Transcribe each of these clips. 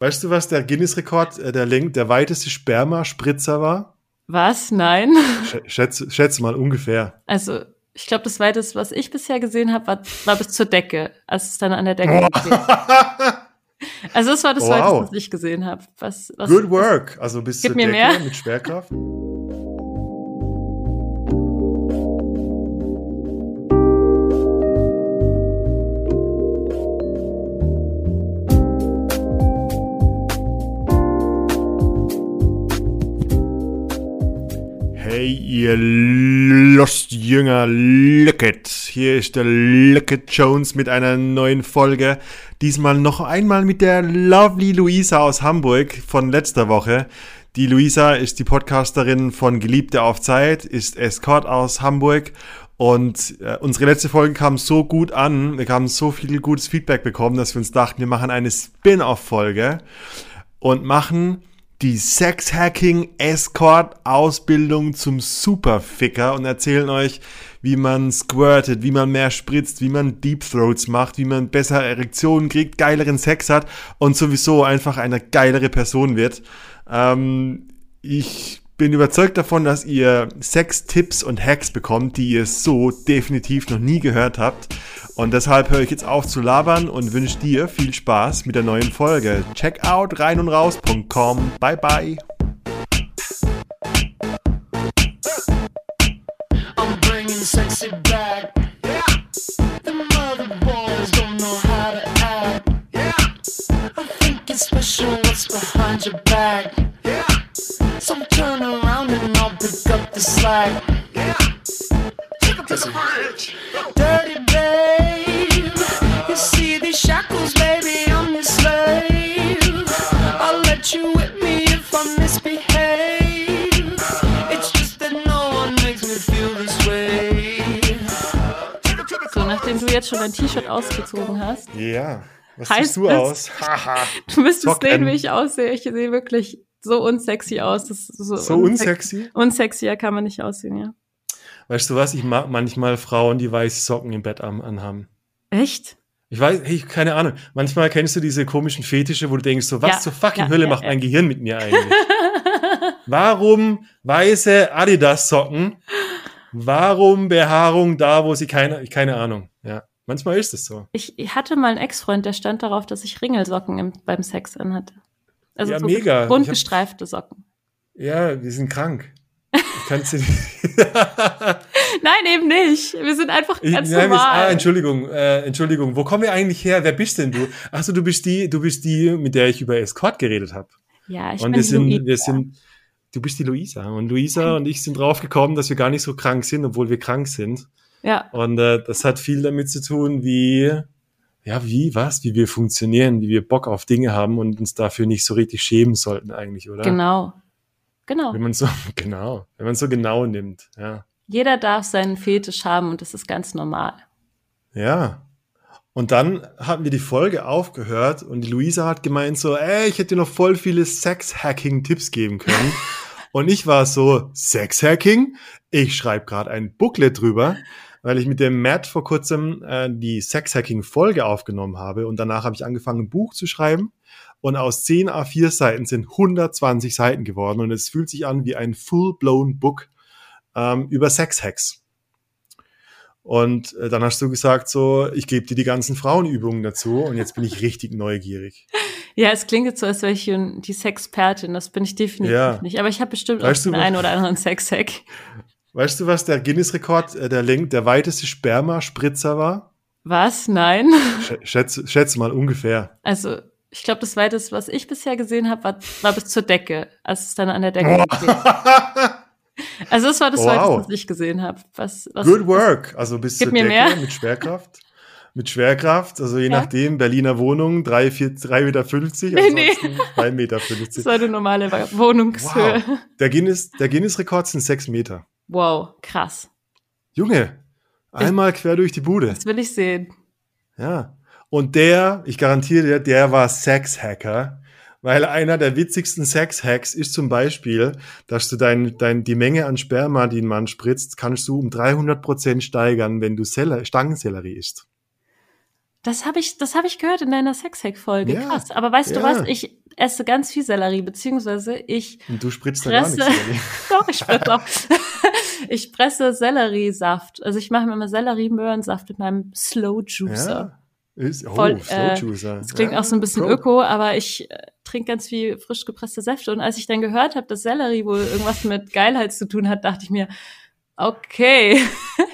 Weißt du, was der Guinness-Rekord, äh, der, Länge, der weiteste Sperma-Spritzer war? Was? Nein. Schätze, schätze mal ungefähr. Also, ich glaube, das weiteste, was ich bisher gesehen habe, war, war bis zur Decke, als es dann an der Decke steht. Also, das war das wow. weiteste, was ich gesehen habe. Was, was, Good work. Also bis zur Decke mehr. mit Schwerkraft. Ihr Lost-Jünger, Lookit. Hier ist der Lookit Jones mit einer neuen Folge. Diesmal noch einmal mit der lovely Luisa aus Hamburg von letzter Woche. Die Luisa ist die Podcasterin von Geliebte auf Zeit, ist Escort aus Hamburg und äh, unsere letzte Folge kam so gut an, wir haben so viel gutes Feedback bekommen, dass wir uns dachten, wir machen eine Spin-off-Folge und machen die Sex-Hacking-Escort-Ausbildung zum Superficker und erzählen euch, wie man squirtet, wie man mehr spritzt, wie man Deep Throats macht, wie man besser Erektionen kriegt, geileren Sex hat und sowieso einfach eine geilere Person wird. Ähm, ich bin überzeugt davon, dass ihr Sex-Tipps und Hacks bekommt, die ihr so definitiv noch nie gehört habt. Und deshalb höre ich jetzt auf zu labern und wünsche dir viel Spaß mit der neuen Folge. Check out rein und raus.com. Bye bye. I'm So turn around and I'll pick up the slack. Yeah. Take up to the bridge. Dirty babe. You see these shackles, baby, I'm your slave. I'll let you whip me if I misbehave. It's just that no one makes me feel this way. So, nachdem du jetzt schon dein T-Shirt ausgezogen hast. Ja. Was heißt du aus? du müsstest sehen, wie ich aussehe. Ich sehe wirklich so unsexy aus. So, so unsexy? Unsexier kann man nicht aussehen, ja. Weißt du was? Ich mag manchmal Frauen, die weiße Socken im Bett anhaben. Echt? Ich weiß, hey, keine Ahnung. Manchmal kennst du diese komischen Fetische, wo du denkst, so, was ja, zur fucking ja, Hölle ja, macht mein Gehirn mit mir eigentlich? Warum weiße Adidas-Socken? Warum Behaarung da, wo sie keine, keine Ahnung. Ja, manchmal ist es so. Ich hatte mal einen Ex-Freund, der stand darauf, dass ich Ringelsocken im, beim Sex anhatte. Also ja, so mega. bunt gestreifte Socken. Ja, wir sind krank. Kannst du Nein, eben nicht. Wir sind einfach ganz ich, normal. ah, Entschuldigung, äh, Entschuldigung. Wo kommen wir eigentlich her? Wer bist denn du? Achso, du bist die, du bist die, mit der ich über Escort geredet habe. Ja, ich und bin wir sind, Luisa. wir sind, du bist die Luisa. Und Luisa und ich sind drauf gekommen, dass wir gar nicht so krank sind, obwohl wir krank sind. Ja. Und äh, das hat viel damit zu tun, wie, ja, wie, was, wie wir funktionieren, wie wir Bock auf Dinge haben und uns dafür nicht so richtig schämen sollten eigentlich, oder? Genau. Genau. Wenn man so, genau, wenn man so genau nimmt, ja. Jeder darf seinen Fetisch haben und das ist ganz normal. Ja. Und dann hatten wir die Folge aufgehört und die Luisa hat gemeint so, ey, ich hätte dir noch voll viele Sex-Hacking-Tipps geben können. und ich war so, Sex-Hacking? Ich schreibe gerade ein Booklet drüber, weil ich mit dem Matt vor kurzem äh, die Sex-Hacking-Folge aufgenommen habe und danach habe ich angefangen, ein Buch zu schreiben und aus 10 A4 Seiten sind 120 Seiten geworden und es fühlt sich an wie ein full-blown Book ähm, über Sex-Hacks. Und äh, dann hast du gesagt, so, ich gebe dir die ganzen Frauenübungen dazu und jetzt bin ich richtig neugierig. Ja, es klingt jetzt so, als wäre ich die Sexpertin. Das bin ich definitiv ja. nicht. Aber ich habe bestimmt weißt auch den einen oder anderen Sex-Hack. Weißt du, was der Guinness-Rekord, äh, der, der weiteste Sperma-Spritzer war? Was? Nein? Schätze, schätze mal ungefähr. Also, ich glaube, das weiteste, was ich bisher gesehen habe, war, war bis zur Decke, als es dann an der Decke steht. Also das war das wow. weiteste, was ich gesehen habe. Was, was, Good work. Also bis zur mir Decke mehr? mit Schwerkraft. Mit Schwerkraft, also je ja. nachdem, Berliner Wohnung, 3,50 Meter, 50, nee, nee. 2,50 Meter. 50. Das war eine normale Wohnungshöhe. Wow. Der Guinness, der Guinness-Rekord sind 6 Meter. Wow, krass. Junge, einmal ich, quer durch die Bude. Das will ich sehen. Ja. Und der, ich garantiere dir, der war Sex-Hacker. Weil einer der witzigsten Sex-Hacks ist zum Beispiel, dass du dein, dein, die Menge an Sperma, die ein Mann spritzt, kannst du um 300 Prozent steigern, wenn du Seller, Stangensellerie isst. Das habe ich, das habe ich gehört in deiner Sexhack-Folge. Ja, Krass. Aber weißt ja. du was? Ich esse ganz viel Sellerie, beziehungsweise ich. Und du spritzt da gar nichts. Doch, ich spritze auch. ich presse Selleriesaft. Also ich mache mir immer Sellerie-Möhrensaft mit meinem Slow Juicer. Ja. Ist, oh, Voll, Slow Juicer. Äh, das klingt auch so ein bisschen Pro. öko, aber ich äh, trinke ganz viel frisch gepresste Säfte. Und als ich dann gehört habe, dass Sellerie wohl irgendwas mit Geilheit zu tun hat, dachte ich mir, okay.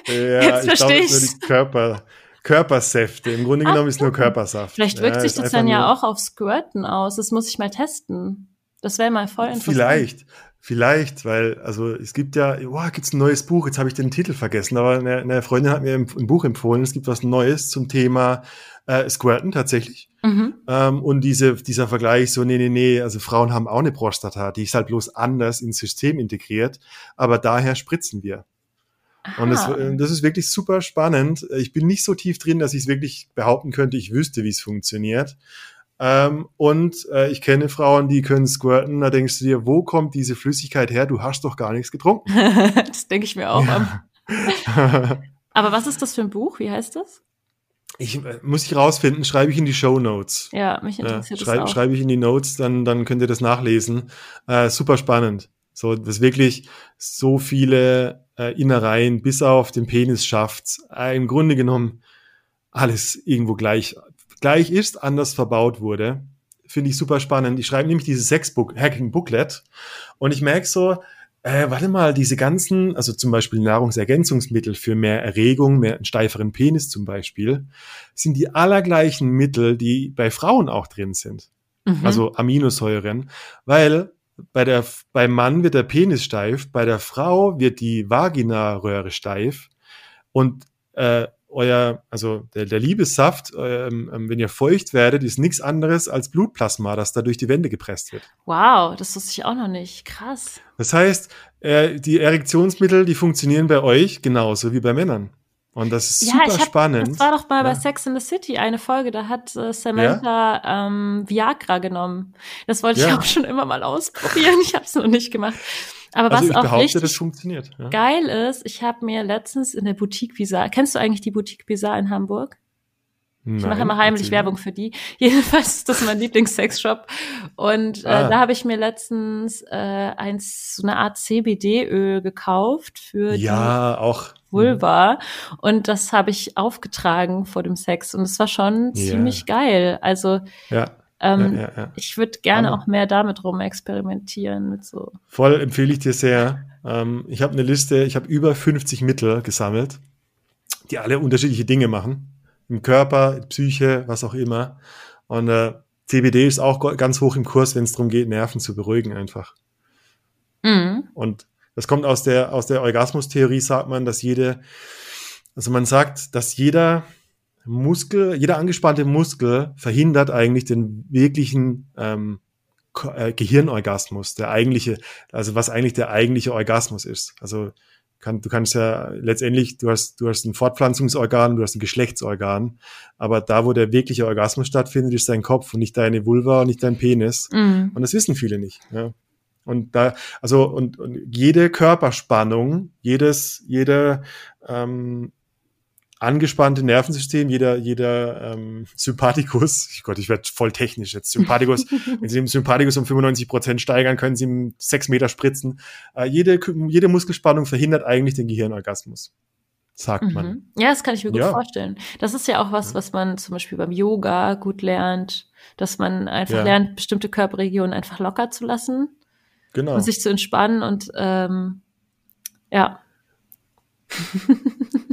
Ja, Jetzt verstehe ich. Körper, Körpersäfte. Im Grunde genommen Ach, ist nur Körpersaft. Vielleicht wirkt ja, sich das dann ja auch auf Squirten aus. Das muss ich mal testen. Das wäre mal voll interessant. Vielleicht. Vielleicht, weil, also es gibt ja, wow, gibt's ein neues Buch, jetzt habe ich den Titel vergessen, aber eine, eine Freundin hat mir ein, ein, Buch empfohlen, es gibt was Neues zum Thema äh, Squirten tatsächlich. Mhm. Ähm, und diese, dieser Vergleich so, nee, nee, nee, also Frauen haben auch eine Prostata, die ist halt bloß anders ins System integriert, aber daher spritzen wir. Aha. Und das, äh, das ist wirklich super spannend. Ich bin nicht so tief drin, dass ich es wirklich behaupten könnte, ich wüsste, wie es funktioniert. Ähm, und äh, ich kenne Frauen, die können squirten. Da denkst du dir, wo kommt diese Flüssigkeit her? Du hast doch gar nichts getrunken. das denke ich mir auch. Ja. Aber was ist das für ein Buch? Wie heißt das? Ich äh, muss ich rausfinden, schreibe ich in die Show Notes. Ja, mich interessiert ja, schrei, das auch. Schreibe ich in die Notes, dann dann könnt ihr das nachlesen. Äh, super spannend. So, das wirklich so viele äh, Innereien bis auf den Penis schafft. Äh, Im Grunde genommen alles irgendwo gleich gleich ist, anders verbaut wurde. Finde ich super spannend. Ich schreibe nämlich dieses Sex-Hacking-Booklet und ich merke so, äh, warte mal, diese ganzen, also zum Beispiel Nahrungsergänzungsmittel für mehr Erregung, mehr einen steiferen Penis zum Beispiel, sind die allergleichen Mittel, die bei Frauen auch drin sind. Mhm. Also Aminosäuren, weil bei der, beim Mann wird der Penis steif, bei der Frau wird die Vaginaröhre steif und äh, euer, also der, der Liebessaft, ähm, ähm, wenn ihr feucht werdet, ist nichts anderes als Blutplasma, das da durch die Wände gepresst wird. Wow, das wusste ich auch noch nicht. Krass. Das heißt, äh, die Erektionsmittel, die funktionieren bei euch genauso wie bei Männern. Und das ist ja, super hab, spannend. Das war doch mal ja. bei Sex in the City eine Folge, da hat äh, Samantha ja? ähm, Viagra genommen. Das wollte ich auch schon immer mal ausprobieren. Ich habe es noch nicht gemacht. Aber also was ich auch behaupte, richtig das funktioniert. Geil ist, ich habe mir letztens in der Boutique Bizarre, kennst du eigentlich die Boutique Bizarre in Hamburg? Nein, ich mache immer heimlich Werbung für die. Jedenfalls ist das mein Lieblingssexshop. Und äh, ah. da habe ich mir letztens äh, eins, so eine Art CBD-Öl gekauft für ja, die auch. Vulva. Und das habe ich aufgetragen vor dem Sex. Und es war schon yeah. ziemlich geil. Also ja. Ähm, ja, ja. Ich würde gerne auch mehr damit rum experimentieren mit so. Voll empfehle ich dir sehr. Ähm, ich habe eine Liste, ich habe über 50 Mittel gesammelt, die alle unterschiedliche Dinge machen. Im Körper, Psyche, was auch immer. Und äh, CBD ist auch ganz hoch im Kurs, wenn es darum geht, Nerven zu beruhigen einfach. Mhm. Und das kommt aus der, aus der Orgasmustheorie, sagt man, dass jede, also man sagt, dass jeder Muskel, jeder angespannte Muskel verhindert eigentlich den wirklichen ähm, äh, Gehirnorgasmus, der eigentliche, also was eigentlich der eigentliche Orgasmus ist. Also kann, du kannst ja letztendlich, du hast, du hast ein Fortpflanzungsorgan, du hast ein Geschlechtsorgan, aber da, wo der wirkliche Orgasmus stattfindet, ist dein Kopf und nicht deine Vulva und nicht dein Penis. Mhm. Und das wissen viele nicht. Ja. Und da, also und, und jede Körperspannung, jedes, jede ähm, angespannte Nervensystem, jeder, jeder ähm, Sympathikus, ich Gott, ich werde voll technisch jetzt, Sympathikus, wenn Sie den Sympathikus um 95 Prozent steigern, können Sie ihm sechs Meter spritzen. Äh, jede, jede Muskelspannung verhindert eigentlich den Gehirnorgasmus. Sagt mhm. man. Ja, das kann ich mir gut ja. vorstellen. Das ist ja auch was, was man zum Beispiel beim Yoga gut lernt, dass man einfach ja. lernt, bestimmte Körperregionen einfach locker zu lassen. Genau. Und sich zu entspannen und ähm, ja,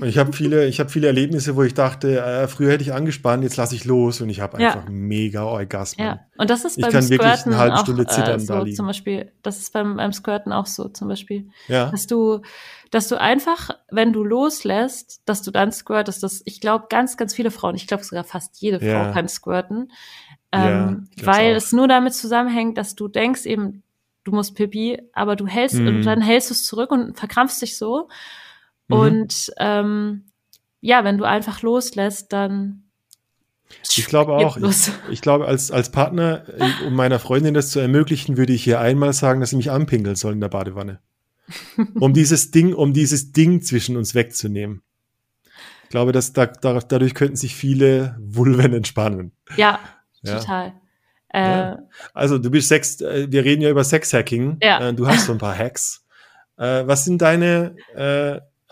ich habe viele, ich habe viele Erlebnisse, wo ich dachte, äh, früher hätte ich angespannt, jetzt lasse ich los und ich habe einfach ja. mega Orgasmen. Ja, und das ist ich beim kann Squirten wirklich eine halbe Stunde zittern äh, so, da liegen. Zum Beispiel, das ist beim, beim Squirten auch so, zum Beispiel, ja. dass du, dass du einfach, wenn du loslässt, dass du dann squirtest. Das, ich glaube, ganz, ganz viele Frauen, ich glaube sogar fast jede Frau ja. kann squirten, ähm, ja, weil auch. es nur damit zusammenhängt, dass du denkst eben, du musst Pipi, aber du hältst mhm. und dann hältst du es zurück und verkrampfst dich so. Mhm. Und ähm, ja, wenn du einfach loslässt, dann. Ich glaube auch. Ich, ich, glaube, als, als Partner, äh, um meiner Freundin das zu ermöglichen, würde ich hier einmal sagen, dass sie mich anpinkeln soll in der Badewanne. um dieses Ding, um dieses Ding zwischen uns wegzunehmen. glaube, dass da, da, dadurch könnten sich viele Vulven entspannen. Ja, ja. total. Ja. Äh, also du bist Sex, äh, wir reden ja über Sexhacking. Ja. Äh, du hast so ein paar Hacks. Was sind deine,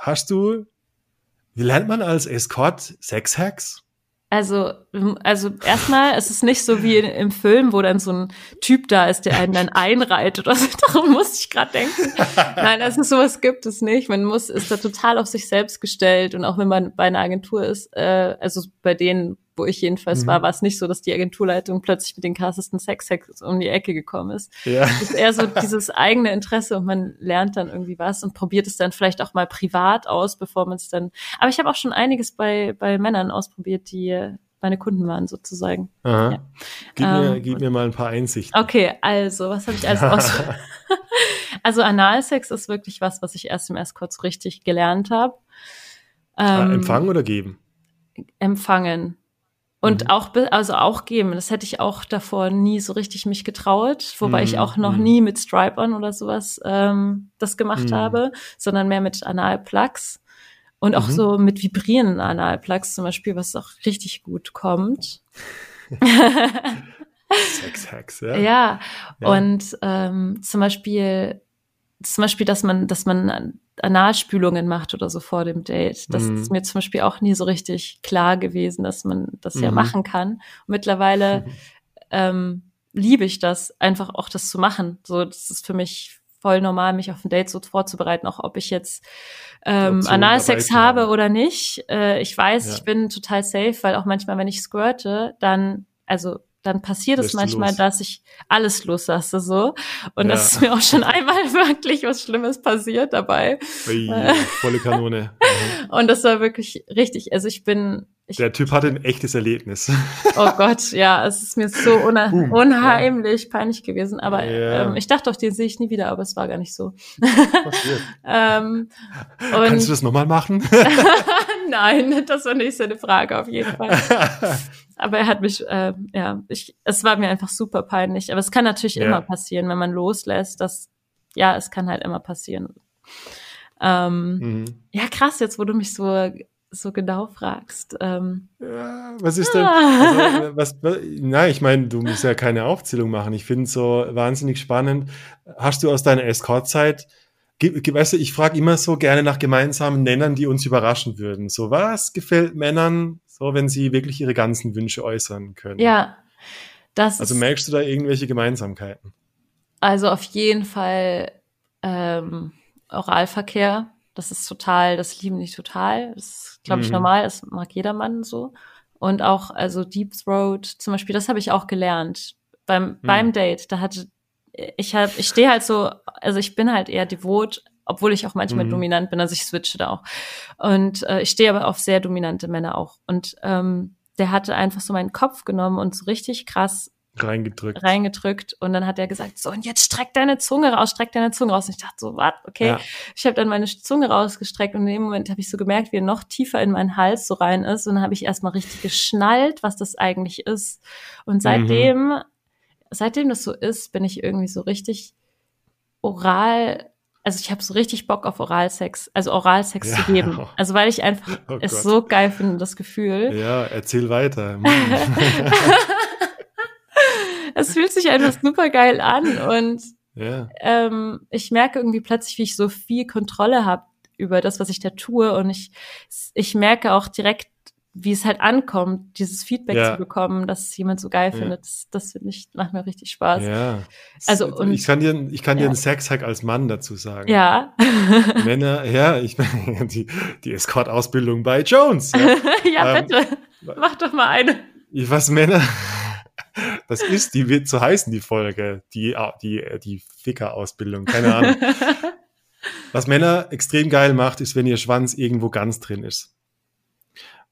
hast du, wie lernt man als Escort Sexhacks? Also, also erstmal ist es nicht so wie im Film, wo dann so ein Typ da ist, der einen dann einreiht oder so. Darum musste ich gerade denken. Nein, also sowas gibt es nicht. Man muss ist da total auf sich selbst gestellt und auch wenn man bei einer Agentur ist, äh, also bei denen, wo ich jedenfalls mhm. war, war es nicht so, dass die Agenturleitung plötzlich mit den krassesten Sex-Hacks um die Ecke gekommen ist. Ja. Es ist eher so dieses eigene Interesse und man lernt dann irgendwie was und probiert es dann vielleicht auch mal privat aus, bevor man es dann. Aber ich habe auch schon einiges bei, bei Männern ausprobiert, die meine Kunden waren sozusagen. Aha. Ja. Gib, ähm, mir, gib mir mal ein paar Einsichten. Okay, also, was habe ich alles aus? also Analsex ist wirklich was, was ich erst im erst kurz richtig gelernt habe. Ah, ähm, empfangen oder geben? Empfangen. Und mhm. auch, also auch geben. Das hätte ich auch davor nie so richtig mich getraut, wobei mhm. ich auch noch mhm. nie mit Stripe-On oder sowas ähm, das gemacht mhm. habe, sondern mehr mit Analplugs. Und auch mhm. so mit vibrierenden Analplugs zum Beispiel, was auch richtig gut kommt. Sex-Hacks, ja. ja. Ja, und ähm, zum Beispiel, zum Beispiel, dass man, dass man Analspülungen macht oder so vor dem Date. Das mhm. ist mir zum Beispiel auch nie so richtig klar gewesen, dass man das mhm. ja machen kann. Und mittlerweile ähm, liebe ich das, einfach auch das zu machen. So, das ist für mich voll normal, mich auf ein Date so vorzubereiten, auch ob ich jetzt ähm, Analsex habe oder nicht. Äh, ich weiß, ja. ich bin total safe, weil auch manchmal, wenn ich squirte, dann, also dann passiert es manchmal, dass ich alles loslasse so. Und ja. das ist mir auch schon einmal wirklich was Schlimmes passiert dabei. Ui, volle Kanone. und das war wirklich richtig. Also ich bin. Ich, Der Typ hatte ein echtes Erlebnis. oh Gott, ja, es ist mir so unha Boom, unheimlich ja. peinlich gewesen. Aber ja. ähm, ich dachte auch, den sehe ich nie wieder, aber es war gar nicht so. ähm, Kannst du das nochmal machen? Nein, das war nicht seine Frage auf jeden Fall. Aber er hat mich, äh, ja, ich, es war mir einfach super peinlich. Aber es kann natürlich ja. immer passieren, wenn man loslässt. Das, ja, es kann halt immer passieren. Ähm, mhm. Ja, krass, jetzt wo du mich so so genau fragst. Ähm, ja, was ist denn? Ah. Also, was, was, na, ich meine, du musst ja keine Aufzählung machen. Ich finde es so wahnsinnig spannend. Hast du aus deiner Escort-Zeit weißt du, ich frage immer so gerne nach gemeinsamen Nennern, die uns überraschen würden. So, was gefällt Männern so, wenn sie wirklich ihre ganzen Wünsche äußern können? Ja, das Also merkst du da irgendwelche Gemeinsamkeiten? Also auf jeden Fall ähm, Oralverkehr. Das ist total, das lieben die total. Das ist, glaube ich, mhm. normal. Das mag jedermann so. Und auch, also Deep Throat zum Beispiel, das habe ich auch gelernt. Beim, mhm. beim Date, da hatte ich hab, ich stehe halt so, also ich bin halt eher devot, obwohl ich auch manchmal mhm. dominant bin, also ich switche da auch. Und äh, ich stehe aber auf sehr dominante Männer auch. Und ähm, der hatte einfach so meinen Kopf genommen und so richtig krass reingedrückt. reingedrückt und dann hat er gesagt, so und jetzt streck deine Zunge raus, streck deine Zunge raus. Und ich dachte so, was, okay. Ja. Ich habe dann meine Zunge rausgestreckt und in dem Moment habe ich so gemerkt, wie er noch tiefer in meinen Hals so rein ist und dann habe ich erstmal richtig geschnallt, was das eigentlich ist. Und seitdem mhm seitdem das so ist, bin ich irgendwie so richtig oral, also ich habe so richtig Bock auf Oralsex, also Oralsex ja. zu geben. Also weil ich einfach oh es Gott. so geil finde, das Gefühl. Ja, erzähl weiter. es fühlt sich einfach super geil an und ja. ähm, ich merke irgendwie plötzlich, wie ich so viel Kontrolle habe über das, was ich da tue und ich, ich merke auch direkt, wie es halt ankommt, dieses Feedback ja. zu bekommen, dass es jemand so geil ja. findet, das, das finde ich, macht mir richtig Spaß. Ja. Also, und, ich kann dir, ich kann ja. dir einen Sexhack als Mann dazu sagen. Ja. Männer, ja, ich meine, die, die Escort-Ausbildung bei Jones. Ja, ja ähm, bitte. Mach doch mal eine. Was Männer, das ist, die wird so heißen, die Folge, die, die, die Ficker-Ausbildung, keine Ahnung. Was Männer extrem geil macht, ist, wenn ihr Schwanz irgendwo ganz drin ist.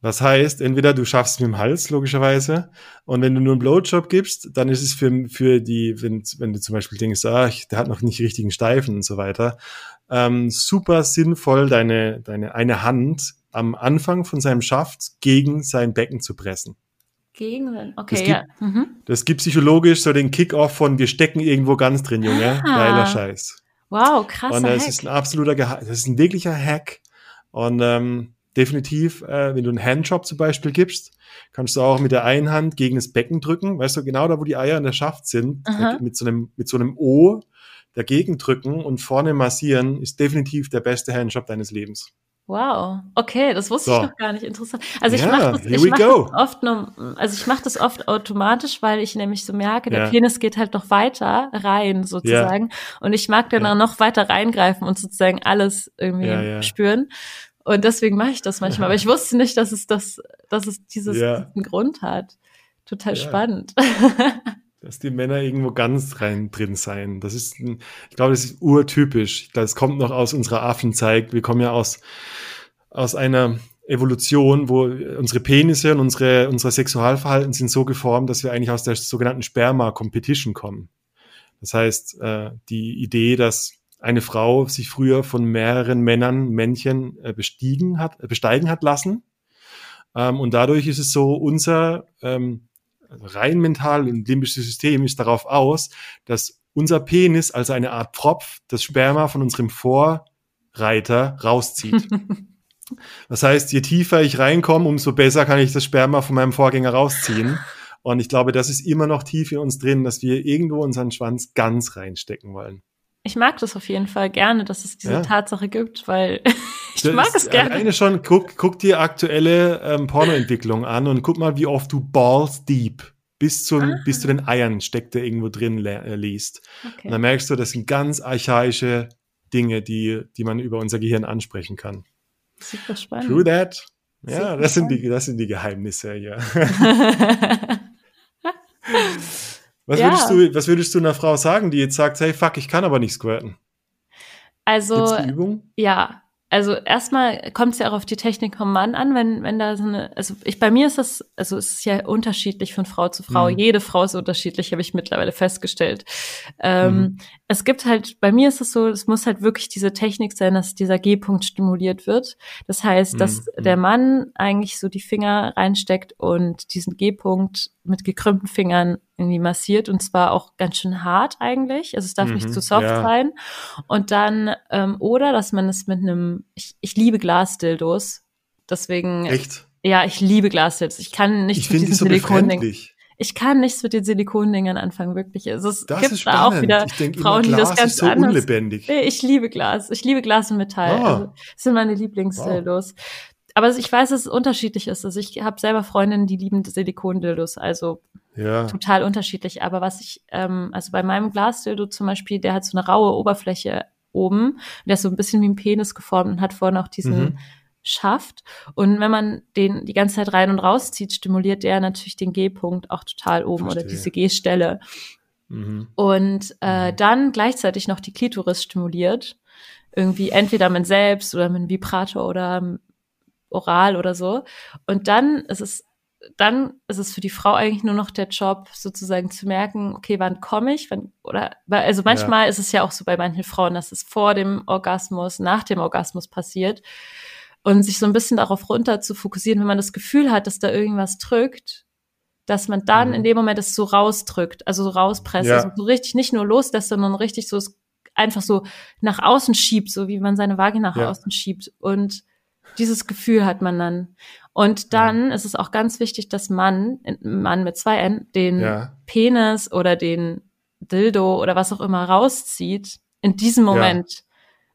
Was heißt, entweder du schaffst es mit dem Hals, logischerweise, und wenn du nur einen Blowjob gibst, dann ist es für, für die, wenn, wenn du zum Beispiel denkst, ah, der hat noch nicht richtigen Steifen und so weiter, ähm, super sinnvoll, deine, deine eine Hand am Anfang von seinem Schaft gegen sein Becken zu pressen. Gegen, okay, das gibt, ja. Mhm. Das gibt psychologisch so den Kick-Off von wir stecken irgendwo ganz drin, Junge. Ah. Geiler Scheiß. Wow, krass. Und das Hack. ist ein absoluter Geheim, das ist ein wirklicher Hack. Und ähm, definitiv, äh, wenn du einen Handjob zum Beispiel gibst, kannst du auch mit der einen Hand gegen das Becken drücken, weißt du, genau da, wo die Eier in der Schaft sind, mit so einem, mit so einem O dagegen drücken und vorne massieren, ist definitiv der beste Handjob deines Lebens. Wow, okay, das wusste so. ich noch gar nicht. Interessant. Also ich yeah, mache das, ich mach das oft nur, also ich mache das oft automatisch, weil ich nämlich so merke, der yeah. Penis geht halt noch weiter rein sozusagen yeah. und ich mag dann yeah. noch weiter reingreifen und sozusagen alles irgendwie spüren. Und deswegen mache ich das manchmal. Aber ich wusste nicht, dass es das, dass es dieses, diesen Grund hat. Total spannend. dass die Männer irgendwo ganz rein drin sein. Das ist, ich glaube, das ist urtypisch. Das kommt noch aus unserer Affenzeit. Wir kommen ja aus, aus einer Evolution, wo unsere Penisse und unsere, unsere Sexualverhalten sind so geformt, dass wir eigentlich aus der sogenannten Sperma-Competition kommen. Das heißt, äh, die Idee, dass eine Frau sich früher von mehreren Männern, Männchen äh, bestiegen hat, äh, besteigen hat lassen. Ähm, und dadurch ist es so, unser ähm, rein mental und limbisches System ist darauf aus, dass unser Penis, also eine Art Pfropf, das Sperma von unserem Vorreiter rauszieht. das heißt, je tiefer ich reinkomme, umso besser kann ich das Sperma von meinem Vorgänger rausziehen. Und ich glaube, das ist immer noch tief in uns drin, dass wir irgendwo unseren Schwanz ganz reinstecken wollen ich mag das auf jeden Fall gerne, dass es diese ja. Tatsache gibt, weil ich das mag es gerne. Eine schon, guck, guck dir aktuelle ähm, Pornoentwicklung an und guck mal, wie oft du balls deep bis, zum, ah. bis zu den Eiern steckt, der irgendwo drin äh, liest. Okay. Und dann merkst du, das sind ganz archaische Dinge, die, die man über unser Gehirn ansprechen kann. Super spannend. True that. Ja, das sind, die, das sind die Geheimnisse, ja. Was, ja. würdest du, was würdest du einer Frau sagen, die jetzt sagt, hey, fuck, ich kann aber nicht squirten? Also, ja, also erstmal kommt es ja auch auf die Technik vom Mann an, wenn, wenn da so eine, also ich, bei mir ist das, also es ist ja unterschiedlich von Frau zu Frau. Mhm. Jede Frau ist unterschiedlich, habe ich mittlerweile festgestellt. Ähm, mhm. Es gibt halt, bei mir ist es so, es muss halt wirklich diese Technik sein, dass dieser G-Punkt stimuliert wird. Das heißt, dass mhm. der Mann eigentlich so die Finger reinsteckt und diesen G-Punkt mit gekrümmten Fingern irgendwie massiert und zwar auch ganz schön hart eigentlich. Also es darf mhm, nicht zu soft ja. sein. Und dann, ähm, oder dass man es mit einem, ich, ich liebe Glasdildos. Deswegen. Echt? Ja, ich liebe Glasdildos. Ich kann nichts ich mit diesen so Silikondingen. Ich kann nichts mit den Silikondingern anfangen, wirklich. Also es das gibt da auch wieder Frauen, die das ganz so anders. Unlebendig. Nee, ich liebe Glas. Ich liebe Glas und Metall. Oh. Also, das sind meine Lieblingsdildos. Wow. Aber ich weiß, dass es unterschiedlich ist. Also ich habe selber Freundinnen, die lieben Silikondildos. Also ja. total unterschiedlich. Aber was ich, ähm, also bei meinem Glasdildo zum Beispiel, der hat so eine raue Oberfläche oben. Der ist so ein bisschen wie ein Penis geformt und hat vorne auch diesen mhm. Schaft. Und wenn man den die ganze Zeit rein und rauszieht, stimuliert der natürlich den G-Punkt auch total oben Verstehe. oder diese G-Stelle. Mhm. Und äh, mhm. dann gleichzeitig noch die Klitoris stimuliert. Irgendwie entweder mit selbst oder mit Vibrator oder oral oder so. Und dann ist es dann ist es für die Frau eigentlich nur noch der Job, sozusagen zu merken, okay, wann komme ich, wann, oder, also manchmal ja. ist es ja auch so bei manchen Frauen, dass es vor dem Orgasmus, nach dem Orgasmus passiert und sich so ein bisschen darauf runter zu fokussieren, wenn man das Gefühl hat, dass da irgendwas drückt, dass man dann mhm. in dem Moment es so rausdrückt, also so rauspresst, ja. also so richtig nicht nur loslässt, sondern richtig so einfach so nach außen schiebt, so wie man seine Vagina nach ja. außen schiebt und dieses Gefühl hat man dann. Und dann ja. ist es auch ganz wichtig, dass man, Mann mit zwei N, den ja. Penis oder den Dildo oder was auch immer rauszieht in diesem Moment, ja.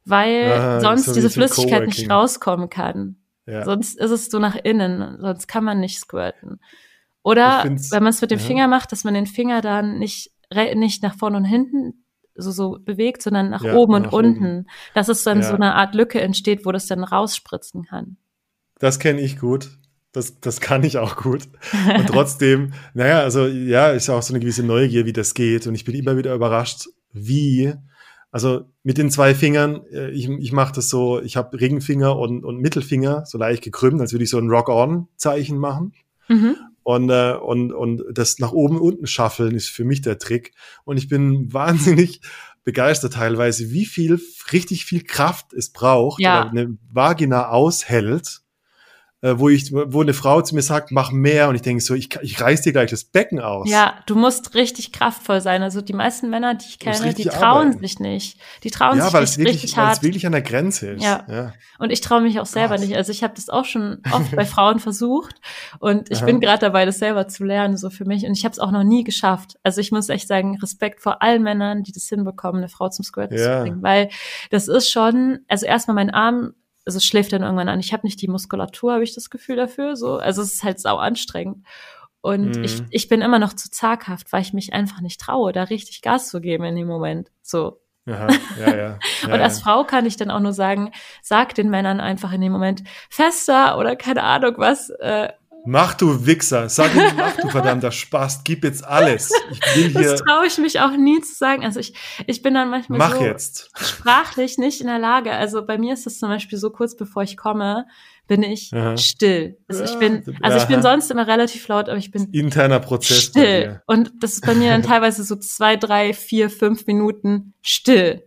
weil Aha, sonst so diese Flüssigkeit nicht rauskommen kann. Sonst ist es so nach innen, sonst kann man nicht squirten. Oder wenn man es mit dem Finger macht, dass man den Finger dann nicht, nicht nach vorne und hinten so, so bewegt, sondern nach oben und nach unten. Oben. Dass es dann so eine Art Lücke entsteht, wo das dann rausspritzen kann. Das kenne ich gut. Das, das kann ich auch gut. Und trotzdem, naja, also ja, ist ja auch so eine gewisse Neugier, wie das geht. Und ich bin immer wieder überrascht, wie, also mit den zwei Fingern, äh, ich, ich mache das so, ich habe Ringfinger und, und Mittelfinger so leicht gekrümmt, als würde ich so ein Rock-On-Zeichen machen. Mhm. Und, äh, und, und das nach oben unten schaffeln ist für mich der Trick. Und ich bin wahnsinnig begeistert teilweise, wie viel, richtig viel Kraft es braucht, ja. eine Vagina aushält, wo ich, wo eine Frau zu mir sagt, mach mehr und ich denke so, ich, ich reiß dir gleich das Becken aus. Ja, du musst richtig kraftvoll sein. Also die meisten Männer, die ich kenne, die trauen arbeiten. sich nicht. Die trauen ja, sich nicht wirklich, richtig hart. Ja, weil es wirklich an der Grenze ist. Ja. ja. Und ich traue mich auch selber Gott. nicht. Also ich habe das auch schon oft bei Frauen versucht und ich Aha. bin gerade dabei, das selber zu lernen, so für mich. Und ich habe es auch noch nie geschafft. Also ich muss echt sagen, Respekt vor allen Männern, die das hinbekommen, eine Frau zum Squirten ja. zu bringen. Weil das ist schon, also erstmal mein Arm also es schläft dann irgendwann an. Ich habe nicht die Muskulatur, habe ich das Gefühl dafür. So, also es ist halt sau anstrengend. Und mhm. ich, ich bin immer noch zu zaghaft, weil ich mich einfach nicht traue, da richtig Gas zu geben in dem Moment. So. Aha, ja, ja, ja, und als Frau kann ich dann auch nur sagen, sag den Männern einfach in dem Moment fester oder keine Ahnung was, äh, Mach du Wichser, sag ihm, mach du verdammter Spaß, gib jetzt alles. Ich will hier. Das traue ich mich auch nie zu sagen. Also ich, ich bin dann manchmal mach so jetzt. sprachlich nicht in der Lage. Also bei mir ist es zum Beispiel so kurz bevor ich komme, bin ich Aha. still. Also ich bin, also ich bin sonst immer relativ laut, aber ich bin interner Prozess still. Und das ist bei mir dann teilweise so zwei, drei, vier, fünf Minuten still.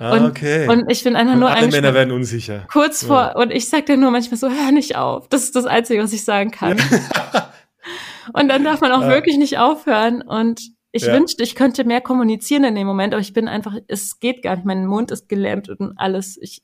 Ah, und, okay. Und ich bin einfach nur Alle Männer werden unsicher. Kurz vor, und ich sag dann nur manchmal so, hör nicht auf. Das ist das Einzige, was ich sagen kann. und dann darf man auch ja. wirklich nicht aufhören. Und ich ja. wünschte, ich könnte mehr kommunizieren in dem Moment, aber ich bin einfach, es geht gar nicht. Mein Mund ist gelähmt und alles. Ich,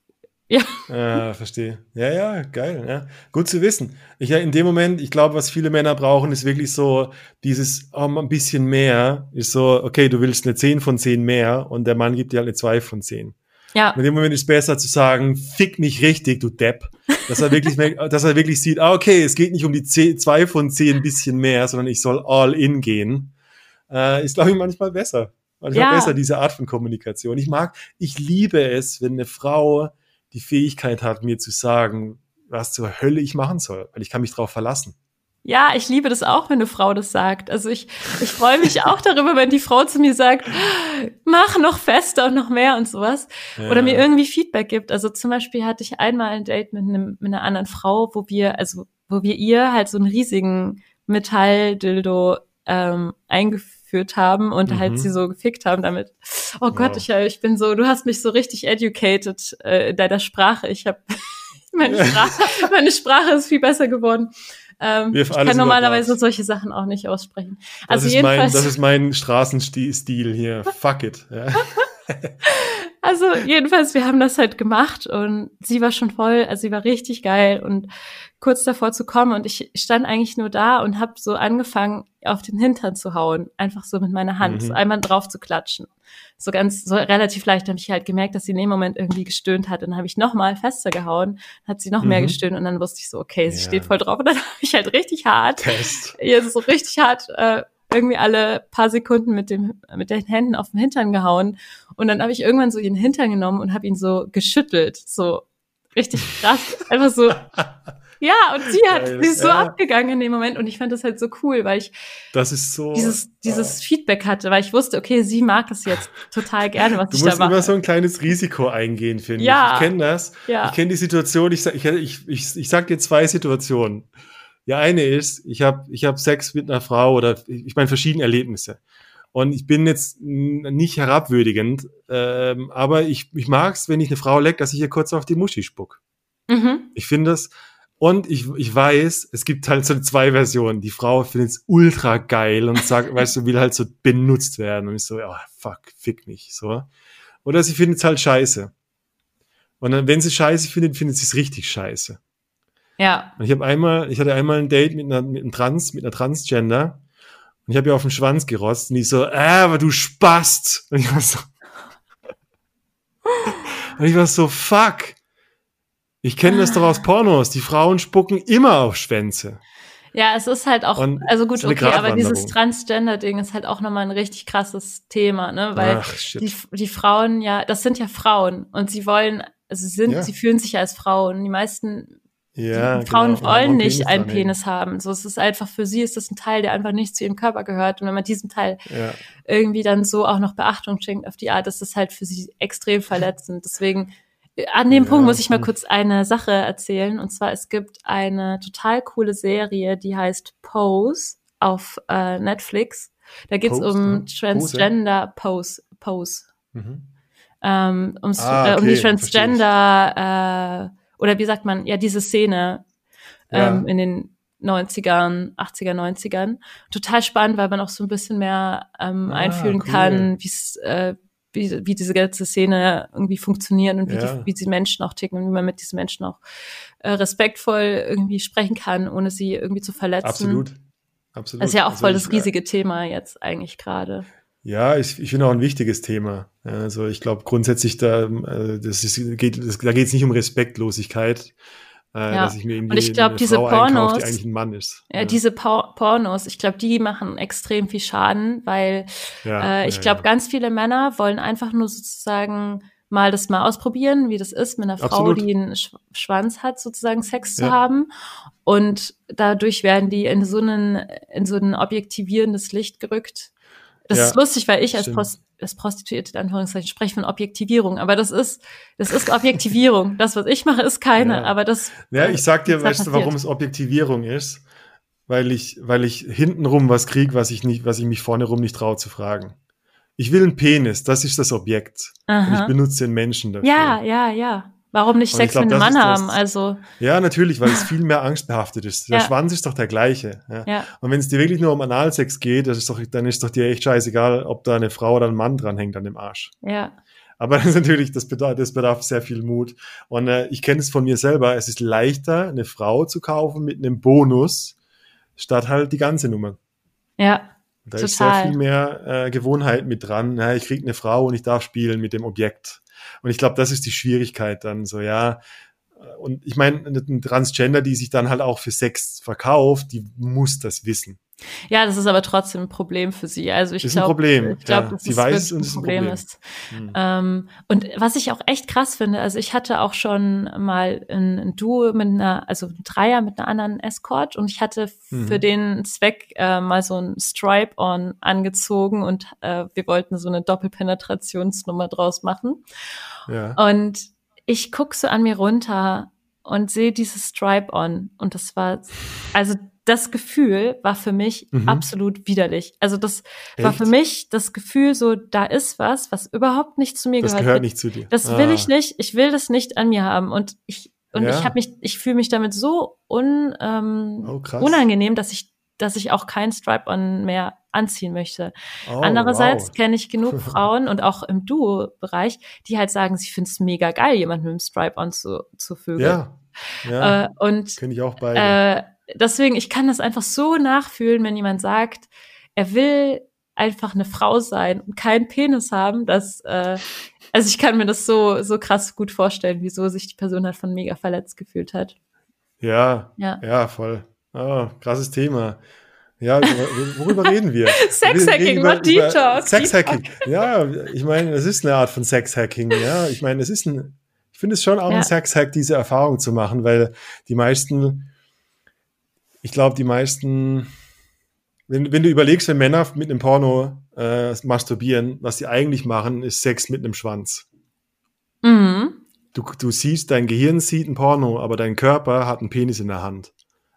ja. Ah, verstehe. Ja, ja, geil. Ja. Gut zu wissen. Ich ja in dem Moment, ich glaube, was viele Männer brauchen, ist wirklich so dieses oh, ein bisschen mehr. Ist so, okay, du willst eine 10 von 10 mehr und der Mann gibt dir halt eine 2 von 10. Ja. Und in dem Moment ist es besser zu sagen, fick mich richtig, du Depp. Dass er wirklich, dass er wirklich sieht, ah, okay, es geht nicht um die 10, 2 von 10 ein bisschen mehr, sondern ich soll all in gehen. Äh, ist, glaube ich, manchmal besser. Manchmal ja. besser, diese Art von Kommunikation. Ich mag, ich liebe es, wenn eine Frau die Fähigkeit hat, mir zu sagen, was zur Hölle ich machen soll, weil ich kann mich darauf verlassen. Ja, ich liebe das auch, wenn eine Frau das sagt. Also ich, ich freue mich auch darüber, wenn die Frau zu mir sagt, mach noch fester und noch mehr und sowas. Ja. Oder mir irgendwie Feedback gibt. Also zum Beispiel hatte ich einmal ein Date mit, einem, mit einer anderen Frau, wo wir, also wo wir ihr halt so einen riesigen Metalldildo ähm, eingeführt eingeführt haben und halt mhm. halt sie so gefickt haben damit. Oh Gott, wow. ich, ich bin so, du hast mich so richtig educated äh, in deiner Sprache. Ich habe meine Sprache, meine Sprache ist viel besser geworden. Ähm, ich kann normalerweise solche Sachen auch nicht aussprechen. Also das ist jedenfalls. Mein, das ist mein Straßenstil hier. Fuck it. Ja. also jedenfalls, wir haben das halt gemacht und sie war schon voll, also sie war richtig geil und kurz davor zu kommen und ich stand eigentlich nur da und habe so angefangen, auf den Hintern zu hauen, einfach so mit meiner Hand, mhm. so einmal drauf zu klatschen. So ganz, so relativ leicht habe ich halt gemerkt, dass sie in dem Moment irgendwie gestöhnt hat. Und dann habe ich nochmal fester gehauen, hat sie noch mhm. mehr gestöhnt und dann wusste ich so, okay, sie ja. steht voll drauf. Und dann habe ich halt richtig hart, Test. so richtig hart äh, irgendwie alle paar Sekunden mit dem mit den Händen auf den Hintern gehauen und dann habe ich irgendwann so ihren Hintern genommen und habe ihn so geschüttelt, so richtig krass, einfach so Ja, und sie hat, sie ist so ja. abgegangen in dem Moment und ich fand das halt so cool, weil ich das ist so dieses, dieses oh. Feedback hatte, weil ich wusste, okay, sie mag es jetzt total gerne, was du ich da mache. Du musst immer so ein kleines Risiko eingehen, finde ja. ich. Ich kenne das. Ja. Ich kenne die Situation, ich, ich, ich, ich, ich sag dir zwei Situationen. Die eine ist, ich habe ich hab Sex mit einer Frau oder ich meine verschiedene Erlebnisse. Und ich bin jetzt nicht herabwürdigend, ähm, aber ich, ich mag es, wenn ich eine Frau leck, dass ich ihr kurz auf die Muschi spuck. Mhm. Ich finde das, und ich, ich weiß, es gibt halt so zwei Versionen. Die Frau findet es ultra geil und sagt, weißt du, will halt so benutzt werden. Und ich so, oh, fuck, fick mich, so. Oder sie findet es halt scheiße. Und dann, wenn sie scheiße findet, findet sie es richtig scheiße. Ja. Und ich habe einmal, ich hatte einmal ein Date mit einer, mit einem Trans, mit einer Transgender. Und ich habe ihr auf den Schwanz gerotzt und die so, äh, aber du spast. Und ich war so, und ich war so, fuck. Ich kenne das doch aus Pornos. Die Frauen spucken immer auf Schwänze. Ja, es ist halt auch, Und also gut, okay, aber dieses Transgender-Ding ist halt auch nochmal ein richtig krasses Thema, ne? Weil Ach, die, die Frauen ja, das sind ja Frauen und sie wollen, also sie sind, ja. sie fühlen sich ja als Frauen. Die meisten ja, die Frauen genau. wollen nicht einen Penis haben. So, es ist einfach für sie ist das ein Teil, der einfach nicht zu ihrem Körper gehört. Und wenn man diesem Teil ja. irgendwie dann so auch noch Beachtung schenkt auf die Art, ist das halt für sie extrem verletzend. Deswegen an dem ja, Punkt muss ich mal kurz eine Sache erzählen. Und zwar, es gibt eine total coole Serie, die heißt Pose auf äh, Netflix. Da geht's Post, um ne? Transgender Pose. Pose. Mhm. Ähm, ums, ah, okay, äh, um die Transgender, äh, oder wie sagt man, ja, diese Szene. ja. ähm, in den 90ern, 80er, 90ern. Total spannend, weil man auch so ein bisschen mehr ähm, ah, einfühlen cool. kann, äh, wie, wie diese ganze Szene irgendwie funktioniert und wie, ja. die, wie die Menschen auch ticken und wie man mit diesen Menschen auch äh, respektvoll irgendwie sprechen kann, ohne sie irgendwie zu verletzen. Absolut. Absolut. Das ist ja auch also voll das riesige ich, Thema jetzt eigentlich gerade. Ja, ich, ich finde auch ein wichtiges Thema. Also ich glaube grundsätzlich da, äh, das ist, geht, das, da geht es nicht um Respektlosigkeit, äh, ja. dass ich mir irgendwie und ich glaube diese Frau Pornos, die eigentlich ein Mann ist. Ja, ja. diese Por Pornos, ich glaube, die machen extrem viel Schaden, weil ja, äh, ich glaube, ganz viele Männer wollen einfach nur sozusagen mal das mal ausprobieren, wie das ist, mit einer Frau, Absolut. die einen Sch Schwanz hat, sozusagen Sex zu haben. Und dadurch werden die in so einen, in so ein objektivierendes Licht gerückt. Das ist lustig, weil ich als Post das Prostituierte in Anführungszeichen spreche von Objektivierung, aber das ist, das ist Objektivierung. das, was ich mache, ist keine, ja. aber das. Ja, ich sag dir, weißt du, warum es Objektivierung ist? Weil ich, weil ich hintenrum was krieg, was ich nicht, was ich mich vorne rum nicht traue zu fragen. Ich will einen Penis, das ist das Objekt. Aha. Und ich benutze den Menschen dafür. Ja, ja, ja. Warum nicht Sex glaub, mit einem Mann haben? Also ja, natürlich, weil es viel mehr angstbehaftet ist. Der ja. Schwanz ist doch der gleiche. Ja. ja. Und wenn es dir wirklich nur um Analsex geht, ist doch, dann ist doch dir echt scheißegal, ob da eine Frau oder ein Mann dranhängt an dem Arsch. Ja. Aber das ist natürlich, das bedarf, das bedarf sehr viel Mut. Und äh, ich kenne es von mir selber. Es ist leichter, eine Frau zu kaufen mit einem Bonus, statt halt die ganze Nummer. Ja. Da total. ist sehr viel mehr äh, Gewohnheit mit dran. Ja, ich krieg eine Frau und ich darf spielen mit dem Objekt. Und ich glaube, das ist die Schwierigkeit dann so, ja. Und ich meine, eine Transgender, die sich dann halt auch für Sex verkauft, die muss das wissen. Ja, das ist aber trotzdem ein Problem für sie. Also ich glaube, ich glaube, ja. dass sie weiß, ein Problem, Problem, ist. Mhm. Ähm, und was ich auch echt krass finde, also ich hatte auch schon mal ein, ein Duo mit einer, also ein Dreier mit einer anderen Escort und ich hatte mhm. für den Zweck äh, mal so ein Stripe-on angezogen und äh, wir wollten so eine Doppelpenetrationsnummer draus machen. Ja. Und ich guck so an mir runter und sehe dieses Stripe-on und das war, also das Gefühl war für mich mhm. absolut widerlich. Also das Echt? war für mich das Gefühl so, da ist was, was überhaupt nicht zu mir das gehört. Das gehört nicht zu dir. Das ah. will ich nicht. Ich will das nicht an mir haben. Und ich und ja. ich habe mich, ich fühle mich damit so un, ähm, oh, unangenehm, dass ich, dass ich auch kein Stripe-on mehr anziehen möchte. Oh, Andererseits wow. kenne ich genug Frauen und auch im Duo-Bereich, die halt sagen, sie finden es mega geil, jemanden mit einem Stripe-on zu, zu vögeln. Ja. Ja, äh, und kenne ich auch beide. Äh, deswegen, ich kann das einfach so nachfühlen, wenn jemand sagt, er will einfach eine Frau sein und keinen Penis haben, dass äh, also ich kann mir das so so krass gut vorstellen, wieso sich die Person halt von mega verletzt gefühlt hat. Ja, ja, ja voll. Oh, krasses Thema. Ja, worüber reden wir? Sexhacking, Deep Talk. Sexhacking. Ja, ich meine, es ist eine Art von Sexhacking. Ja, ich meine, es ist ein, ich finde es schon auch ja. ein Sexhack, diese Erfahrung zu machen, weil die meisten ich glaube, die meisten, wenn, wenn du überlegst, wenn Männer mit einem Porno äh, masturbieren, was sie eigentlich machen, ist Sex mit einem Schwanz. Mhm. Du, du siehst, dein Gehirn sieht ein Porno, aber dein Körper hat einen Penis in der Hand.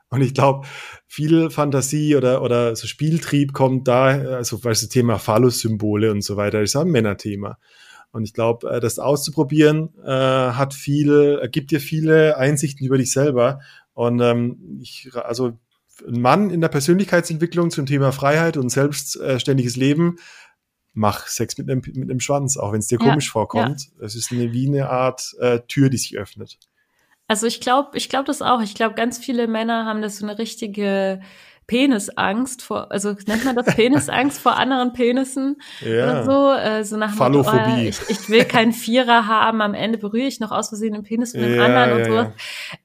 Und ich glaube, viel Fantasie oder, oder so Spieltrieb kommt da, also weil das Thema Phallus-Symbole und so weiter ist ein Männerthema. Und ich glaube, äh, das auszuprobieren äh, hat viel, gibt dir viele Einsichten über dich selber und ähm, ich, also ein Mann in der Persönlichkeitsentwicklung zum Thema Freiheit und selbstständiges Leben, mach Sex mit einem, mit einem Schwanz, auch wenn es dir komisch ja, vorkommt. Es ist eine, wie eine Art äh, Tür, die sich öffnet. Also ich glaube, ich glaube das auch. Ich glaube, ganz viele Männer haben das so eine richtige Penisangst vor, also nennt man das Penisangst vor anderen Penissen ja. oder so, äh, so nach dem Motto, oh, ich, ich, will keinen Vierer haben, am Ende berühre ich noch aus Versehen den Penis von einem ja, anderen und ja, so.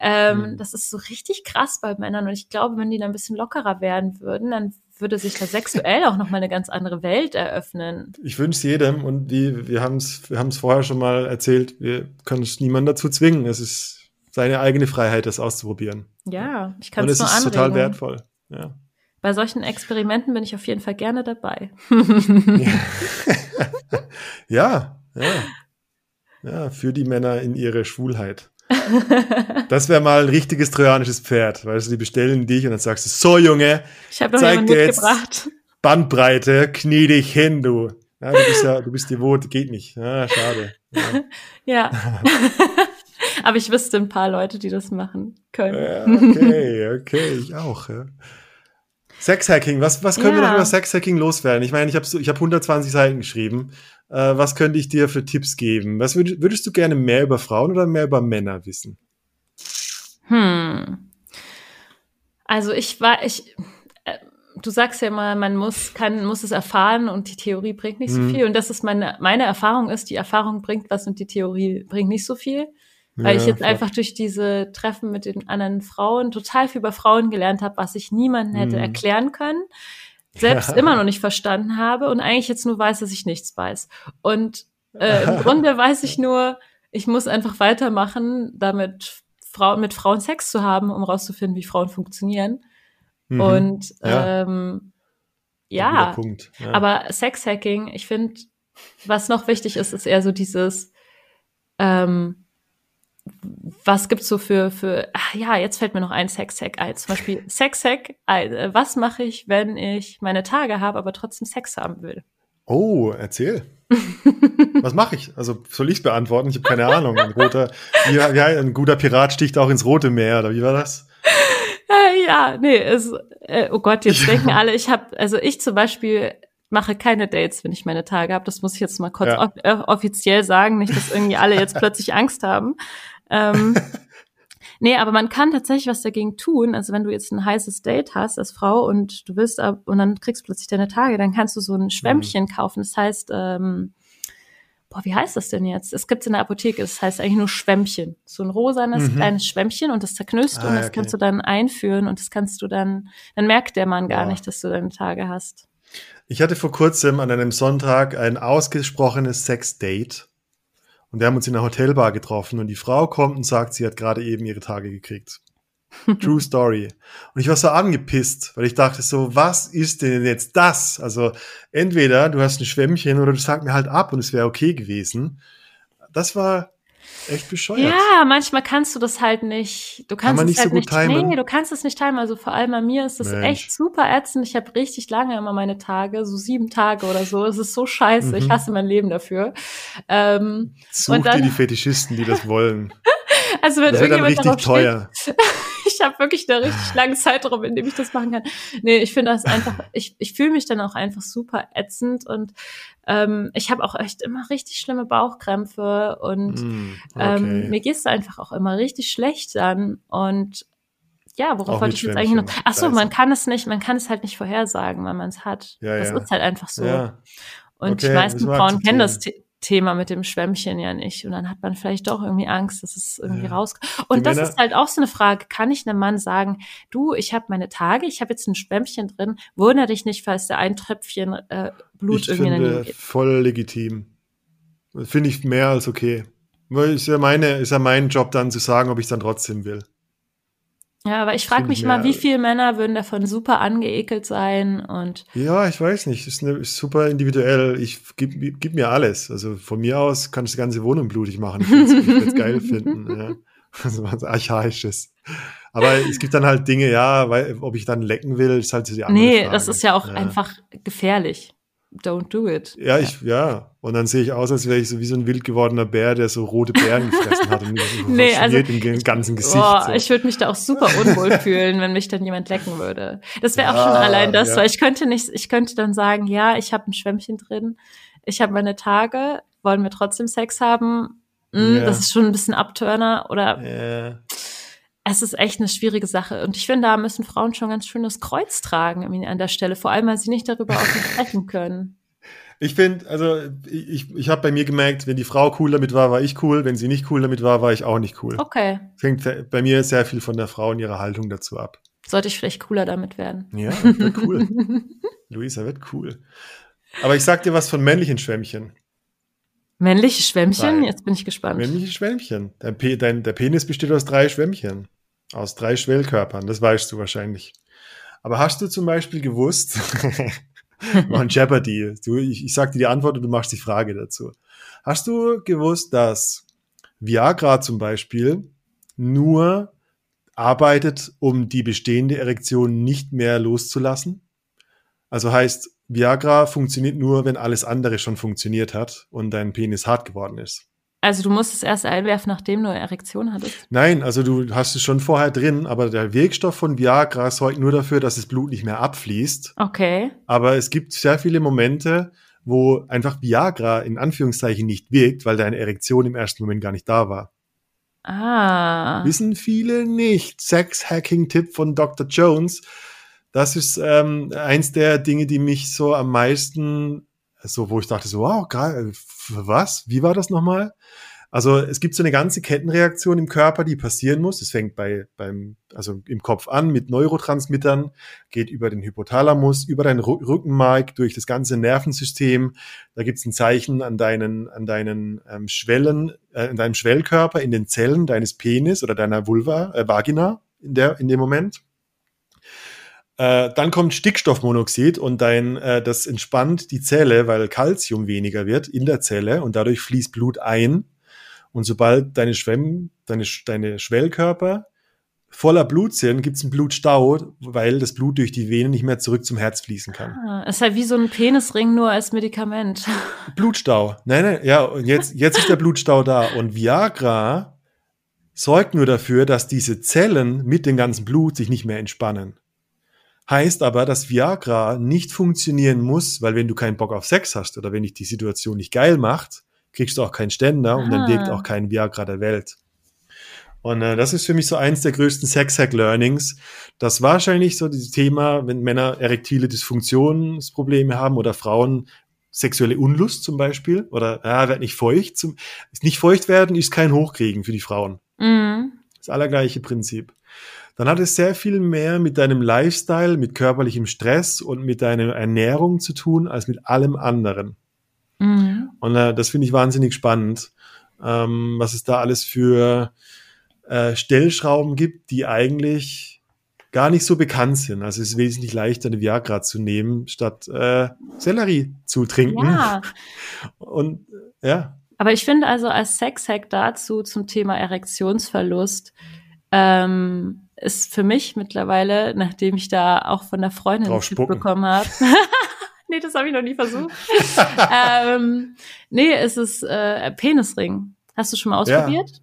Ähm, mhm. Das ist so richtig krass bei Männern und ich glaube, wenn die da ein bisschen lockerer werden würden, dann würde sich da sexuell auch nochmal eine ganz andere Welt eröffnen. Ich wünsche es jedem und die, wir haben es wir haben's vorher schon mal erzählt, wir können es niemand dazu zwingen. Es ist seine eigene Freiheit, das auszuprobieren. Ja, ich kann es nur anregen. Und es ist total wertvoll. Ja. Bei solchen Experimenten bin ich auf jeden Fall gerne dabei. ja, ja. Ja, für die Männer in ihre Schwulheit. Das wäre mal ein richtiges trojanisches Pferd, weil du, die bestellen dich und dann sagst du, so Junge, ich habe noch jemanden mitgebracht. Bandbreite, knie dich hin, du. Ja, du bist ja, du bist devot, geht nicht. Ja, schade. Ja. ja. Aber ich wüsste ein paar Leute, die das machen können. Ja, okay, okay, ich auch. Ja. Sexhacking, was, was können ja. wir noch über Sexhacking loswerden? Ich meine, ich habe ich hab 120 Seiten geschrieben. Äh, was könnte ich dir für Tipps geben? Was würd, würdest du gerne mehr über Frauen oder mehr über Männer wissen? Hm. Also ich war, ich, äh, du sagst ja immer, man muss, kann, muss es erfahren und die Theorie bringt nicht mhm. so viel. Und das ist meine, meine Erfahrung ist, die Erfahrung bringt was und die Theorie bringt nicht so viel. Weil ja, ich jetzt klar. einfach durch diese Treffen mit den anderen Frauen total viel über Frauen gelernt habe, was ich niemandem hätte mhm. erklären können, selbst ja. immer noch nicht verstanden habe und eigentlich jetzt nur weiß, dass ich nichts weiß. Und äh, im Grunde weiß ich nur, ich muss einfach weitermachen, damit Frauen mit Frauen Sex zu haben, um rauszufinden, wie Frauen funktionieren. Mhm. Und ja, ähm, ja. ja. aber Sexhacking, ich finde, was noch wichtig ist, ist eher so dieses ähm, was gibt's so für, für, ach ja, jetzt fällt mir noch ein Sex-Hack ein. Zum Beispiel Sex-Hack, äh, was mache ich, wenn ich meine Tage habe, aber trotzdem Sex haben will? Oh, erzähl. was mache ich? Also soll ich beantworten? Ich habe keine Ahnung. Ein, roter, ja, ein guter Pirat sticht auch ins Rote Meer, oder wie war das? Äh, ja, nee, es, äh, oh Gott, jetzt denken alle, ich habe, also ich zum Beispiel mache keine Dates, wenn ich meine Tage habe. Das muss ich jetzt mal kurz ja. off offiziell sagen, nicht, dass irgendwie alle jetzt plötzlich Angst haben. Ähm, nee, aber man kann tatsächlich was dagegen tun. Also wenn du jetzt ein heißes Date hast als Frau und du willst ab und dann kriegst plötzlich deine Tage, dann kannst du so ein Schwämmchen mhm. kaufen. Das heißt, ähm, boah, wie heißt das denn jetzt? Es gibt in der Apotheke, das heißt eigentlich nur Schwämmchen. So ein rosanes mhm. kleines Schwämmchen und das zerknüllst du ah, und das okay. kannst du dann einführen und das kannst du dann, dann merkt der Mann gar ja. nicht, dass du deine Tage hast. Ich hatte vor kurzem an einem Sonntag ein ausgesprochenes Sex-Date und wir haben uns in einer Hotelbar getroffen und die Frau kommt und sagt, sie hat gerade eben ihre Tage gekriegt. True Story. Und ich war so angepisst, weil ich dachte so, was ist denn jetzt das? Also entweder du hast ein Schwämmchen oder du sagst mir halt ab und es wäre okay gewesen. Das war echt bescheuert. Ja, manchmal kannst du das halt nicht. Du kannst Kann man nicht es halt so gut nicht, timen. Nee, du kannst es nicht timen. Also vor allem bei mir ist das Mensch. echt super ätzend. Ich habe richtig lange immer meine Tage, so sieben Tage oder so. Es ist so scheiße. Mhm. Ich hasse mein Leben dafür. Ähm, Such und dann, dir die Fetischisten, die das wollen. also wenn das wird dann richtig teuer. Ich habe wirklich eine richtig lange Zeitraum, in dem ich das machen kann. Nee, ich finde das einfach, ich, ich fühle mich dann auch einfach super ätzend und ähm, ich habe auch echt immer richtig schlimme Bauchkrämpfe und mm, okay. ähm, mir geht es einfach auch immer richtig schlecht dann und ja, worauf wollte ich jetzt eigentlich noch? Ach so, man kann es nicht, man kann es halt nicht vorhersagen, wenn man es hat. Ja, das ja. ist halt einfach so. Ja. Und okay, die meisten Frauen kennen das Thema mit dem Schwämmchen ja nicht. Und dann hat man vielleicht doch irgendwie Angst, dass es irgendwie ja. raus. Und die das Männer ist halt auch so eine Frage. Kann ich einem Mann sagen, du, ich habe meine Tage, ich habe jetzt ein Schwämmchen drin, wundere dich nicht, falls der ein Tröpfchen äh, Blut ich irgendwie finde, in den voll legitim. Finde ich mehr als okay. Ist ja meine, ist ja mein Job dann zu sagen, ob ich dann trotzdem will. Ja, aber ich frage mich mal, wie viele Männer würden davon super angeekelt sein und. Ja, ich weiß nicht. Ist, eine, ist super individuell. Ich gib, gib mir alles. Also von mir aus kann ich die ganze Wohnung blutig machen. Ich würde es geil finden. Ja. Also was Archaisches. Aber es gibt dann halt Dinge, ja, weil, ob ich dann lecken will, ist halt so die andere Nee, Frage. das ist ja auch ja. einfach gefährlich don't do it. Ja, ich, ja. Und dann sehe ich aus, als wäre ich so wie so ein wild gewordener Bär, der so rote Beeren gefressen hat und nee, also, im ganzen Gesicht. Boah, so. Ich würde mich da auch super unwohl fühlen, wenn mich dann jemand lecken würde. Das wäre auch ja, schon allein das, ja. weil ich könnte nicht, ich könnte dann sagen, ja, ich habe ein Schwämmchen drin, ich habe meine Tage, wollen wir trotzdem Sex haben? Mm, ja. Das ist schon ein bisschen Abturner oder es ist echt eine schwierige Sache. Und ich finde, da müssen Frauen schon ganz schön das Kreuz tragen an der Stelle, vor allem, weil sie nicht darüber auch sprechen können. Ich finde, also ich, ich habe bei mir gemerkt, wenn die Frau cool damit war, war ich cool. Wenn sie nicht cool damit war, war ich auch nicht cool. Okay. Hängt bei mir sehr viel von der Frau und ihrer Haltung dazu ab. Sollte ich vielleicht cooler damit werden. Ja, wird cool. Luisa wird cool. Aber ich sag dir was von männlichen Schwämmchen. Männliche Schwämmchen? Drei. Jetzt bin ich gespannt. Männliche Schwämmchen. Dein, Pe dein, der Penis besteht aus drei Schwämmchen. Aus drei Schwellkörpern. Das weißt du wahrscheinlich. Aber hast du zum Beispiel gewusst, ein Jeopardy. Du, ich, ich sag dir die Antwort und du machst die Frage dazu. Hast du gewusst, dass Viagra zum Beispiel nur arbeitet, um die bestehende Erektion nicht mehr loszulassen? Also heißt, Viagra funktioniert nur, wenn alles andere schon funktioniert hat und dein Penis hart geworden ist. Also du musst es erst einwerfen, nachdem du eine Erektion hattest? Nein, also du hast es schon vorher drin, aber der Wirkstoff von Viagra sorgt nur dafür, dass das Blut nicht mehr abfließt. Okay. Aber es gibt sehr viele Momente, wo einfach Viagra in Anführungszeichen nicht wirkt, weil deine Erektion im ersten Moment gar nicht da war. Ah. Wissen viele nicht. Sex-Hacking-Tipp von Dr. Jones. Das ist ähm, eins der Dinge, die mich so am meisten, so wo ich dachte so, wow, geil, was? Wie war das nochmal? Also es gibt so eine ganze Kettenreaktion im Körper, die passieren muss. Es fängt bei, beim, also im Kopf an mit Neurotransmittern, geht über den Hypothalamus, über dein Rückenmark, durch das ganze Nervensystem. Da gibt es ein Zeichen an deinen, an deinen ähm, Schwellen, äh, in deinem Schwellkörper, in den Zellen deines Penis oder deiner Vulva, äh, Vagina in, der, in dem Moment. Äh, dann kommt Stickstoffmonoxid und dein, äh, das entspannt die Zelle, weil Calcium weniger wird in der Zelle und dadurch fließt Blut ein und sobald deine Schwemm, deine, deine Schwellkörper voller Blut sind, gibt es einen Blutstau, weil das Blut durch die Venen nicht mehr zurück zum Herz fließen kann. Ah, ist halt wie so ein Penisring nur als Medikament. Blutstau. Nein, nein, ja, und jetzt, jetzt ist der Blutstau da. Und Viagra sorgt nur dafür, dass diese Zellen mit dem ganzen Blut sich nicht mehr entspannen. Heißt aber, dass Viagra nicht funktionieren muss, weil wenn du keinen Bock auf Sex hast oder wenn dich die Situation nicht geil macht, kriegst du auch keinen Ständer und dann wirkt ah. auch kein Viagra der Welt. Und äh, das ist für mich so eins der größten Sex-Hack-Learnings, dass wahrscheinlich so dieses Thema, wenn Männer erektile Dysfunktionsprobleme haben oder Frauen sexuelle Unlust zum Beispiel oder ja, wird nicht feucht. Zum, nicht feucht werden ist kein Hochkriegen für die Frauen. Mhm. Das allergleiche Prinzip. Dann hat es sehr viel mehr mit deinem Lifestyle, mit körperlichem Stress und mit deiner Ernährung zu tun, als mit allem anderen. Mhm. Und äh, das finde ich wahnsinnig spannend, ähm, was es da alles für äh, Stellschrauben gibt, die eigentlich gar nicht so bekannt sind. Also es ist wesentlich leichter, eine Viagra zu nehmen, statt äh, Sellerie zu trinken. Ja. Und ja. Aber ich finde also als Sexhack dazu zum Thema Erektionsverlust ähm, ist für mich mittlerweile, nachdem ich da auch von der Freundin bekommen habe, nee, das habe ich noch nie versucht. ähm, nee, es ist äh, Penisring. Hast du schon mal ausprobiert? Ja.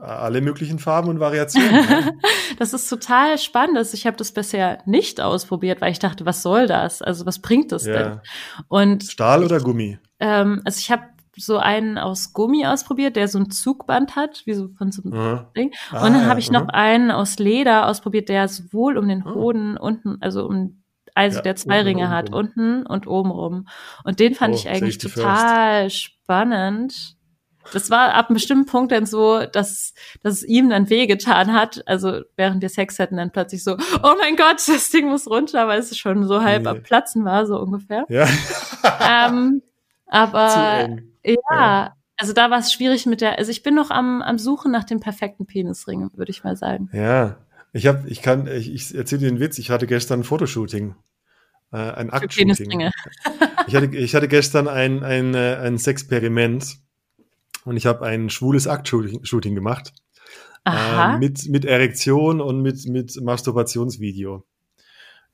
Alle möglichen Farben und Variationen. das ist total spannend. Also ich habe das bisher nicht ausprobiert, weil ich dachte, was soll das? Also was bringt das ja. denn? Und Stahl oder Gummi? Ähm, also ich habe so einen aus Gummi ausprobiert, der so ein Zugband hat, wie so von so einem mhm. Ding. Ah, und dann habe ich noch einen aus Leder ausprobiert, der sowohl um den ah. Hoden unten, also um also ja, der zwei Ringe hat, unten und oben rum. Und den fand oh, ich eigentlich total first. spannend. Das war ab einem bestimmten Punkt dann so, dass, dass es ihm dann wehgetan hat. Also während wir Sex hatten, dann plötzlich so, oh mein Gott, das Ding muss runter, weil es schon so halb nee. am Platzen war, so ungefähr. Ja. ähm, aber ja, ja, also da war es schwierig mit der, also ich bin noch am, am Suchen nach dem perfekten Penisring, würde ich mal sagen. Ja, ich habe, ich kann, ich, ich erzähle dir einen Witz. Ich hatte gestern ein Fotoshooting, äh, ein Aktshooting. ich hatte, ich hatte gestern ein ein äh, ein Sexperiment und ich habe ein schwules Aktshooting gemacht Aha. Äh, mit mit Erektion und mit mit Masturbationsvideo.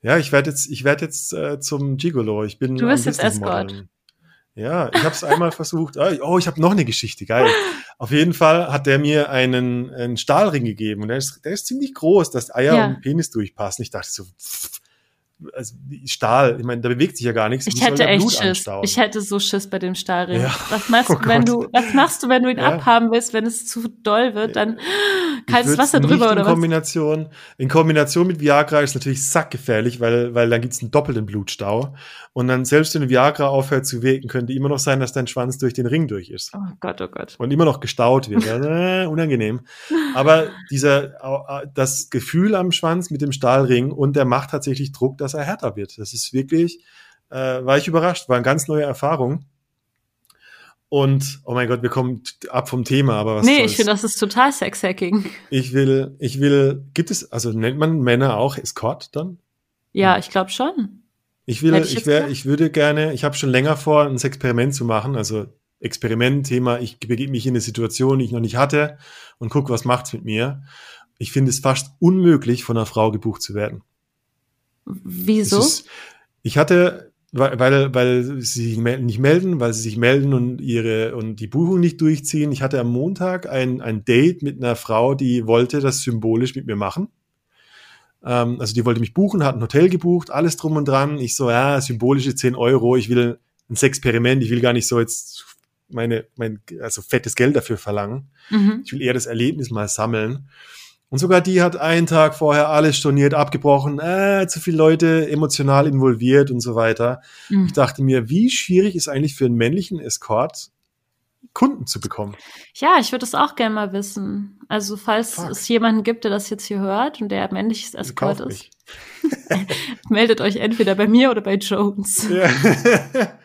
Ja, ich werde jetzt, ich werde jetzt äh, zum Gigolo. Ich bin. Du bist jetzt Escort. Ja, ich habe es einmal versucht. Ah, oh, ich habe noch eine Geschichte, geil. Auf jeden Fall hat der mir einen, einen Stahlring gegeben und der ist, der ist ziemlich groß, dass Eier ja. und Penis durchpassen. Ich dachte so, pff, also Stahl, ich meine, da bewegt sich ja gar nichts. Ich hätte echt Blut Schiss. Anstauen. Ich hätte so Schiss bei dem Stahlring. Ja. Was machst oh du, wenn du, was machst du, wenn du ihn ja. abhaben willst, wenn es zu doll wird, dann kaltes Wasser drüber oder in Kombination, was? In Kombination mit Viagra ist natürlich sackgefährlich, weil, weil dann gibt's einen doppelten Blutstau. Und dann, selbst wenn Viagra aufhört zu wirken, könnte immer noch sein, dass dein Schwanz durch den Ring durch ist. Oh Gott, oh Gott. Und immer noch gestaut wird. äh, unangenehm. Aber dieser, das Gefühl am Schwanz mit dem Stahlring und der macht tatsächlich Druck, dass er härter wird. Das ist wirklich, äh, war ich überrascht, war eine ganz neue Erfahrung. Und, oh mein Gott, wir kommen ab vom Thema, aber was Nee, soll's. ich finde, das ist total Sexhacking. Ich will, ich will, gibt es, also nennt man Männer auch Escort dann? Ja, ich glaube schon. Ich will, ich, ich, wär, ich würde gerne, ich habe schon länger vor, ein Experiment zu machen, also Experiment-Thema, ich begebe mich in eine Situation, die ich noch nicht hatte und gucke, was macht's mit mir. Ich finde es fast unmöglich, von einer Frau gebucht zu werden. Wieso? Ist, ich hatte weil, weil, sie sich nicht melden, weil sie sich melden und ihre und die Buchung nicht durchziehen. Ich hatte am Montag ein, ein Date mit einer Frau, die wollte das symbolisch mit mir machen. Ähm, also die wollte mich buchen, hat ein Hotel gebucht, alles drum und dran. Ich so, ja, symbolische 10 Euro, ich will ein Experiment, ich will gar nicht so jetzt meine, mein, also fettes Geld dafür verlangen. Mhm. Ich will eher das Erlebnis mal sammeln. Und sogar die hat einen Tag vorher alles storniert, abgebrochen, äh, zu viele Leute emotional involviert und so weiter. Mhm. Ich dachte mir, wie schwierig ist eigentlich für einen männlichen Escort, Kunden zu bekommen? Ja, ich würde es auch gerne mal wissen. Also, falls Fuck. es jemanden gibt, der das jetzt hier hört und der männliches Escort ist, meldet euch entweder bei mir oder bei Jones. Ja.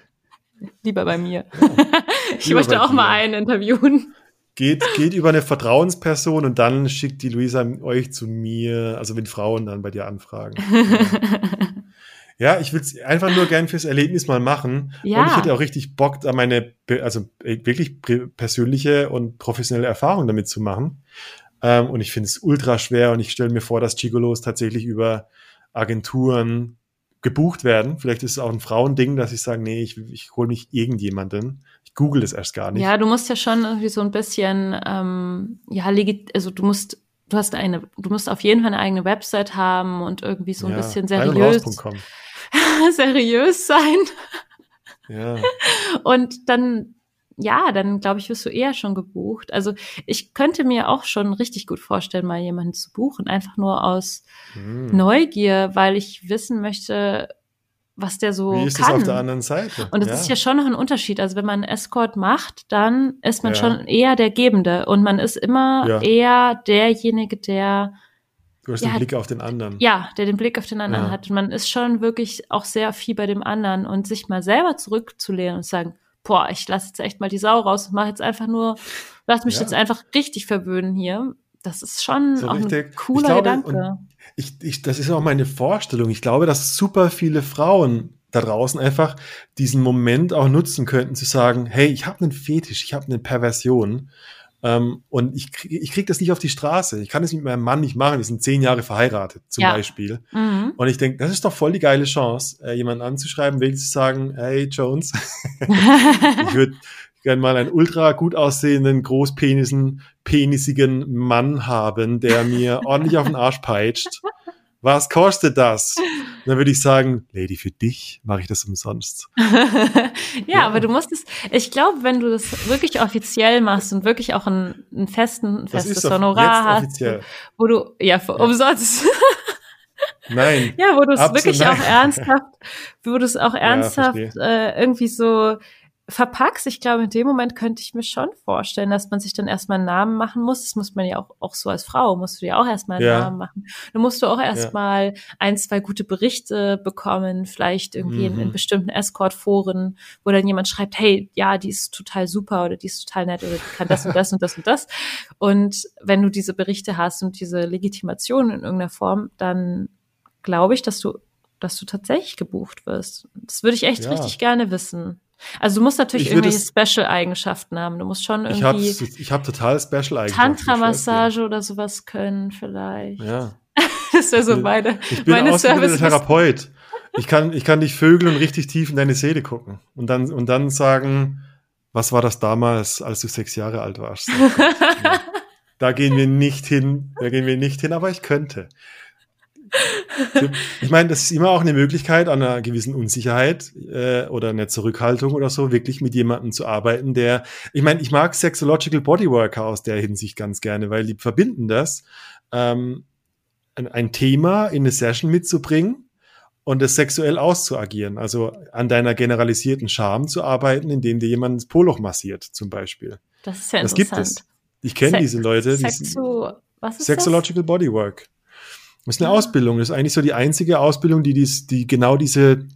Lieber bei mir. Ja. ich Lieber möchte auch dir. mal einen interviewen geht, geht über eine Vertrauensperson und dann schickt die Luisa euch zu mir, also wenn Frauen dann bei dir anfragen. ja, ich will es einfach nur gern fürs Erlebnis mal machen. Ja. Und ich hätte auch richtig Bock, da meine, also äh, wirklich persönliche und professionelle Erfahrung damit zu machen. Ähm, und ich finde es ultra schwer und ich stelle mir vor, dass Gigolos tatsächlich über Agenturen gebucht werden. Vielleicht ist es auch ein Frauending, dass ich sage, nee, ich, ich hole nicht irgendjemanden google es erst gar nicht. Ja, du musst ja schon irgendwie so ein bisschen, ähm, ja, also du musst, du hast eine, du musst auf jeden Fall eine eigene Website haben und irgendwie so ein ja, bisschen seriös, seriös sein. Ja. Und dann, ja, dann glaube ich, wirst du eher schon gebucht. Also ich könnte mir auch schon richtig gut vorstellen, mal jemanden zu buchen, einfach nur aus hm. Neugier, weil ich wissen möchte, was der so Wie ist kann. das auf der anderen Seite? Und das ja. ist ja schon noch ein Unterschied. Also wenn man Escort macht, dann ist man ja. schon eher der Gebende und man ist immer ja. eher derjenige, der Du hast den Blick auf den anderen. Ja, der den Blick auf den anderen hat. Und man ist schon wirklich auch sehr viel bei dem anderen und sich mal selber zurückzulehnen und sagen, boah, ich lasse jetzt echt mal die Sau raus und mache jetzt einfach nur, lass mich jetzt einfach richtig verwöhnen hier. Das ist schon so auch richtig. ein cooler glaube, Gedanke ich, ich, das ist auch meine Vorstellung. Ich glaube, dass super viele Frauen da draußen einfach diesen Moment auch nutzen könnten, zu sagen, hey, ich habe einen Fetisch, ich habe eine Perversion ähm, und ich, krieg, ich krieg das nicht auf die Straße. Ich kann es mit meinem Mann nicht machen, wir sind zehn Jahre verheiratet zum ja. Beispiel. Mhm. Und ich denke, das ist doch voll die geile Chance, äh, jemanden anzuschreiben, wirklich zu sagen, hey Jones, ich würde gerne mal einen ultra gut aussehenden, großpenisen, penisigen Mann haben, der mir ordentlich auf den Arsch peitscht. Was kostet das? Und dann würde ich sagen, Lady, für dich mache ich das umsonst. ja, ja, aber du musst es, ich glaube, wenn du das wirklich offiziell machst und wirklich auch einen, einen festen, ein festes Honorar hast, offiziell. wo du, ja, für ja. umsonst. Nein. Ja, wo du es wirklich nein. auch ernsthaft, wo du es auch ernsthaft ja, äh, irgendwie so verpackst, ich glaube, in dem Moment könnte ich mir schon vorstellen, dass man sich dann erstmal einen Namen machen muss. Das muss man ja auch, auch so als Frau, musst du ja auch erstmal einen ja. Namen machen. Dann musst du auch erstmal ja. ein, zwei gute Berichte bekommen, vielleicht irgendwie mhm. in, in, mhm. bestimmten Escort-Foren, wo dann jemand schreibt, hey, ja, die ist total super oder die ist total nett oder die kann das und das und das und das. Und wenn du diese Berichte hast und diese Legitimation in irgendeiner Form, dann glaube ich, dass du dass du tatsächlich gebucht wirst. Das würde ich echt ja. richtig gerne wissen. Also du musst natürlich ich irgendwelche Special-Eigenschaften haben. Du musst schon irgendwie. Ich habe ich hab total Special-Eigenschaften. Tantra-Massage oder sowas können vielleicht. Ja. das wäre so meine, ich bin meine Service. Therapeut. Ich kann, ich kann dich vögeln und richtig tief in deine Seele gucken. Und dann, und dann sagen, was war das damals, als du sechs Jahre alt warst? da gehen wir nicht hin, da gehen wir nicht hin, aber ich könnte. Ich meine, das ist immer auch eine Möglichkeit, an einer gewissen Unsicherheit äh, oder einer Zurückhaltung oder so, wirklich mit jemandem zu arbeiten, der, ich meine, ich mag Sexological Bodyworker aus der Hinsicht ganz gerne, weil die verbinden das, ähm, ein, Thema in eine Session mitzubringen und es sexuell auszuagieren, also an deiner generalisierten Scham zu arbeiten, indem dir jemand das Poloch massiert, zum Beispiel. Das ist ja das interessant. Das gibt es. Ich kenne diese Leute. Sexu was ist Sexological das? Bodywork. Das ist eine ja. Ausbildung. Das ist eigentlich so die einzige Ausbildung, die, dies, die genau diese,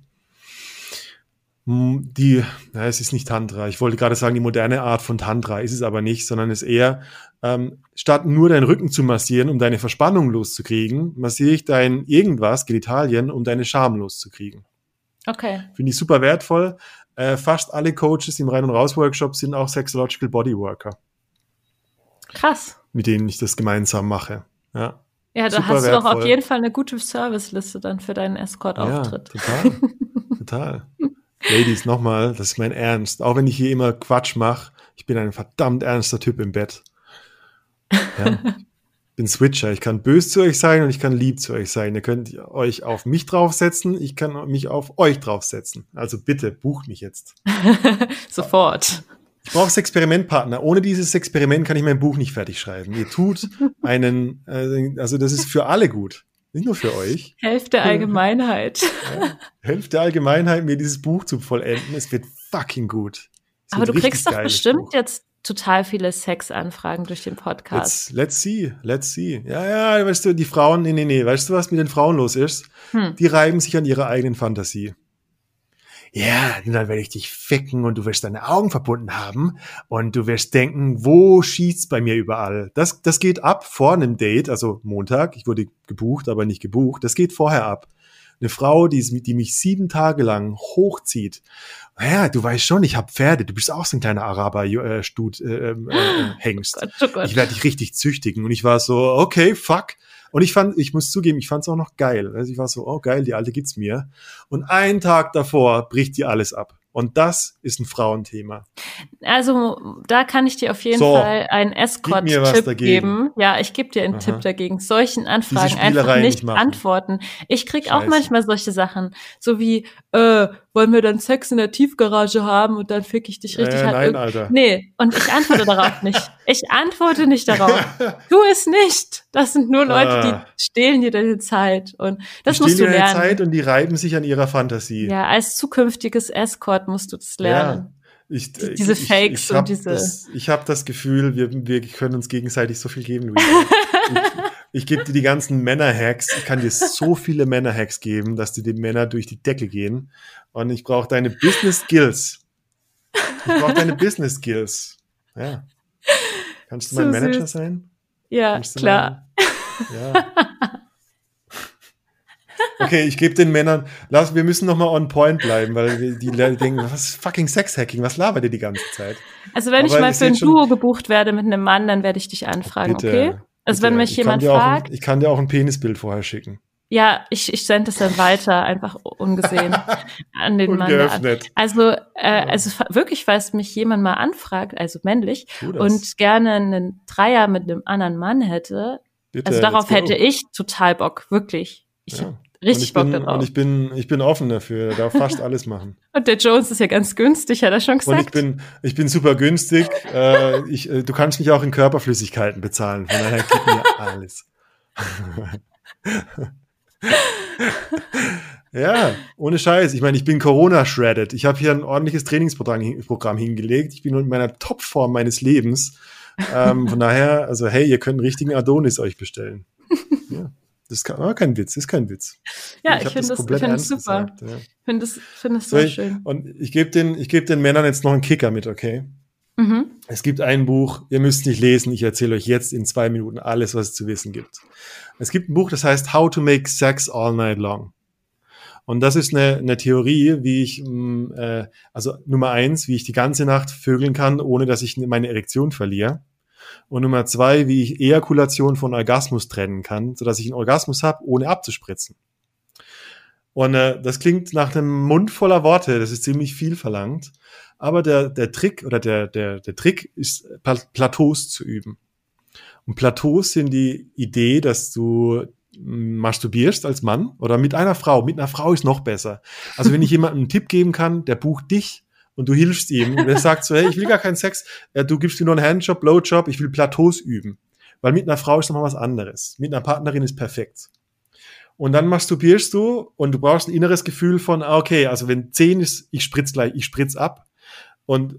hm, die, na, es ist nicht Tantra. Ich wollte gerade sagen, die moderne Art von Tantra ist es aber nicht, sondern es ist eher, ähm, statt nur deinen Rücken zu massieren, um deine Verspannung loszukriegen, massiere ich dein irgendwas, Genitalien, um deine Scham loszukriegen. Okay. Finde ich super wertvoll. Äh, fast alle Coaches im Rein- und Raus-Workshop sind auch Sexological Bodyworker. Krass. Mit denen ich das gemeinsam mache. Ja. Ja, da hast wertvoll. du doch auf jeden Fall eine gute Serviceliste dann für deinen Escort-Auftritt. Ja, total. Total. Ladies, nochmal, das ist mein Ernst. Auch wenn ich hier immer Quatsch mache, ich bin ein verdammt ernster Typ im Bett. Ja. bin Switcher. Ich kann böse zu euch sein und ich kann lieb zu euch sein. Ihr könnt euch auf mich draufsetzen, ich kann mich auf euch draufsetzen. Also bitte, bucht mich jetzt. Sofort. Ich brauche Experimentpartner. Ohne dieses Experiment kann ich mein Buch nicht fertig schreiben. Ihr tut einen, äh, also das ist für alle gut. Nicht nur für euch. Helft der Allgemeinheit. Ja, helft der Allgemeinheit, mir dieses Buch zu vollenden. Es wird fucking gut. Aber du kriegst doch bestimmt Buch. jetzt total viele Sexanfragen durch den Podcast. Let's, let's, see, let's see. Ja, ja, weißt du, die Frauen, nee, nee, nee, weißt du, was mit den Frauen los ist? Hm. Die reiben sich an ihrer eigenen Fantasie. Ja, dann werde ich dich ficken und du wirst deine Augen verbunden haben und du wirst denken, wo schießt's bei mir überall? Das, das geht ab vor einem Date, also Montag. Ich wurde gebucht, aber nicht gebucht. Das geht vorher ab. Eine Frau, die, die mich sieben Tage lang hochzieht ja, du weißt schon, ich habe Pferde, du bist auch so ein kleiner Araber-Stud, äh, ähm, äh, äh, Hengst. Oh Gott, oh Gott. Ich werde dich richtig züchtigen. Und ich war so, okay, fuck. Und ich fand, ich muss zugeben, ich fand es auch noch geil. Also ich war so, oh geil, die alte gibt's mir. Und einen Tag davor bricht die alles ab. Und das ist ein Frauenthema. Also da kann ich dir auf jeden so, Fall einen Escort-Tipp geben. Ja, ich gebe dir einen Aha. Tipp dagegen. Solchen Anfragen einfach nicht, nicht antworten. Ich krieg Scheiße. auch manchmal solche Sachen, so wie äh, wollen wir dann Sex in der Tiefgarage haben und dann fick ich dich richtig äh, hart. Nein, Alter. Nee, und ich antworte darauf nicht. Ich antworte nicht darauf. Tu es nicht. Das sind nur Leute, die ah. stehlen dir deine Zeit und das die musst du lernen. Deine Zeit und die reiben sich an ihrer Fantasie. Ja, als zukünftiges Escort musst du das lernen. Ja. Ich, die, diese ich, Fakes ich, ich und diese. Das, ich habe das Gefühl, wir, wir können uns gegenseitig so viel geben, ich gebe dir die ganzen Männer-Hacks. Ich kann dir so viele Männer-Hacks geben, dass dir die Männer durch die Decke gehen. Und ich brauche deine Business Skills. Ich brauche deine Business Skills. Ja. Kannst du so mein Manager süß. sein? Ja, klar. Mein, ja. Okay, ich gebe den Männern, lass, wir müssen noch mal on point bleiben, weil die, die denken, was ist fucking Sexhacking? Was labert ihr die ganze Zeit? Also wenn Aber ich mal für ein Duo gebucht werde mit einem Mann, dann werde ich dich anfragen, bitte, okay? Also bitte. wenn mich ich jemand fragt. Ein, ich kann dir auch ein Penisbild vorher schicken. Ja, ich, ich sende es dann weiter, einfach ungesehen an den Mann. Also, äh, also wirklich, falls mich jemand mal anfragt, also männlich, und gerne einen Dreier mit einem anderen Mann hätte, Bitte, also darauf hätte ich total Bock, wirklich. Ich ja. Richtig Bock bin, darauf. Und ich bin, ich bin offen dafür, darf fast alles machen. und der Jones ist ja ganz günstig, hat er schon gesagt. Und ich bin, ich bin super günstig. äh, ich, äh, du kannst mich auch in Körperflüssigkeiten bezahlen, von daher gib mir alles. ja, ohne Scheiß. Ich meine, ich bin Corona-shredded. Ich habe hier ein ordentliches Trainingsprogramm hingelegt. Ich bin in meiner Topform meines Lebens. Ähm, von daher, also hey, ihr könnt einen richtigen Adonis euch bestellen. Ja. Das ist kein, kein Witz, ist kein Witz. Ja, ich, ich finde das, find das super. Ich ja. finde das, find das so, so schön. Und ich gebe den, ich geb den Männern jetzt noch einen Kicker mit, okay? Mhm. Es gibt ein Buch, ihr müsst nicht lesen, ich erzähle euch jetzt in zwei Minuten alles, was es zu wissen gibt. Es gibt ein Buch, das heißt How to Make Sex All Night Long. Und das ist eine, eine Theorie, wie ich, mm, äh, also Nummer eins, wie ich die ganze Nacht vögeln kann, ohne dass ich meine Erektion verliere. Und Nummer zwei, wie ich Ejakulation von Orgasmus trennen kann, sodass ich einen Orgasmus habe, ohne abzuspritzen. Und äh, das klingt nach einem Mund voller Worte, das ist ziemlich viel verlangt. Aber der, der Trick oder der, der, der Trick ist, Plateaus zu üben. Und Plateaus sind die Idee, dass du masturbierst als Mann oder mit einer Frau. Mit einer Frau ist noch besser. Also wenn ich jemandem einen Tipp geben kann, der bucht dich und du hilfst ihm und er sagt so, hey, ich will gar keinen Sex, du gibst mir nur einen Handjob, Blowjob, ich will Plateaus üben. Weil mit einer Frau ist nochmal was anderes. Mit einer Partnerin ist perfekt. Und dann masturbierst du und du brauchst ein inneres Gefühl von, ah, okay, also wenn 10 ist, ich spritz gleich, ich spritz ab. Und äh,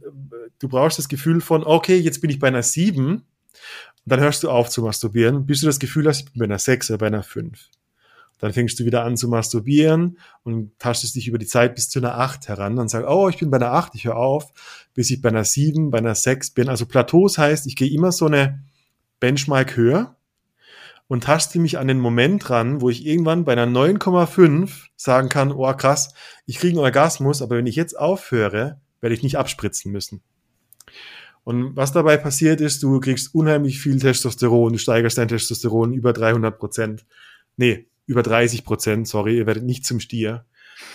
du brauchst das Gefühl von, okay, jetzt bin ich bei einer 7 und dann hörst du auf zu masturbieren, bis du das Gefühl hast, ich bin bei einer 6 oder bei einer 5. Dann fängst du wieder an zu masturbieren und tastest dich über die Zeit bis zu einer 8 heran und sagst, oh, ich bin bei einer 8, ich höre auf, bis ich bei einer 7, bei einer 6 bin. Also Plateaus heißt, ich gehe immer so eine Benchmark höher und taste mich an den Moment ran, wo ich irgendwann bei einer 9,5 sagen kann, oh krass, ich kriege einen Orgasmus, aber wenn ich jetzt aufhöre, werde ich nicht abspritzen müssen. Und was dabei passiert ist, du kriegst unheimlich viel Testosteron, du steigerst dein Testosteron über 300 Prozent. Nee, über 30 Prozent, sorry, ihr werdet nicht zum Stier.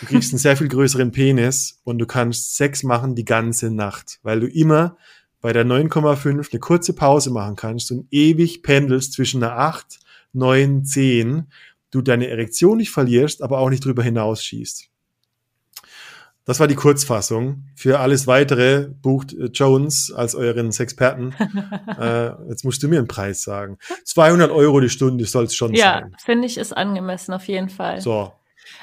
du kriegst einen sehr viel größeren Penis und du kannst Sex machen die ganze Nacht, weil du immer bei der 9,5 eine kurze Pause machen kannst und ewig pendelst zwischen einer 8, 9, 10, du deine Erektion nicht verlierst, aber auch nicht drüber hinausschießt. Das war die Kurzfassung. Für alles weitere bucht äh, Jones als euren Sexperten. äh, jetzt musst du mir einen Preis sagen. 200 Euro die Stunde soll es schon ja, sein. Ja, finde ich, ist angemessen auf jeden Fall. So.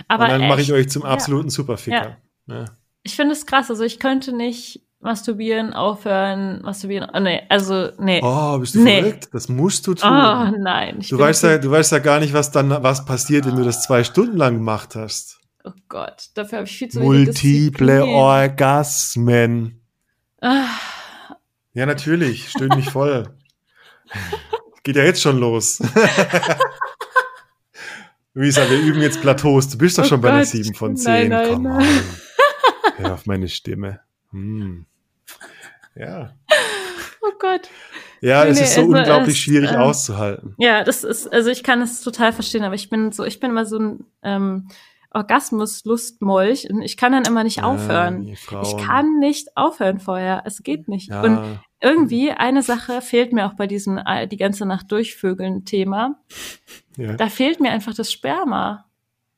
Aber Und dann mache ich euch zum absoluten ja. Superficker. Ja. ja. Ich finde es krass. Also ich könnte nicht masturbieren, aufhören, masturbieren. Oh, nee, also nee. Oh, bist du nee. verrückt? Das musst du tun. Oh nein. Du weißt, ja, du weißt ja gar nicht, was dann was passiert, wenn du das zwei Stunden lang gemacht hast. Oh Gott, dafür habe ich viel zu Multiple Orgasmen. Ah. Ja, natürlich, stöhn mich voll. Geht ja jetzt schon los. Luisa, wir üben jetzt Plateaus. Du bist doch oh schon Gott. bei der 7 von 10. Nein, nein, nein. Hör auf meine Stimme. Hm. Ja. Oh Gott. Ja, nee, es ist so also unglaublich es, schwierig äh, auszuhalten. Ja, das ist, also ich kann es total verstehen, aber ich bin so, ich bin immer so ein ähm, Orgasmus-Lustmolch und ich kann dann immer nicht aufhören. Ja, ich kann nicht aufhören vorher. Es geht nicht. Ja. Und irgendwie eine Sache fehlt mir auch bei diesem äh, die ganze Nacht durchvögeln Thema. Ja. Da fehlt mir einfach das Sperma.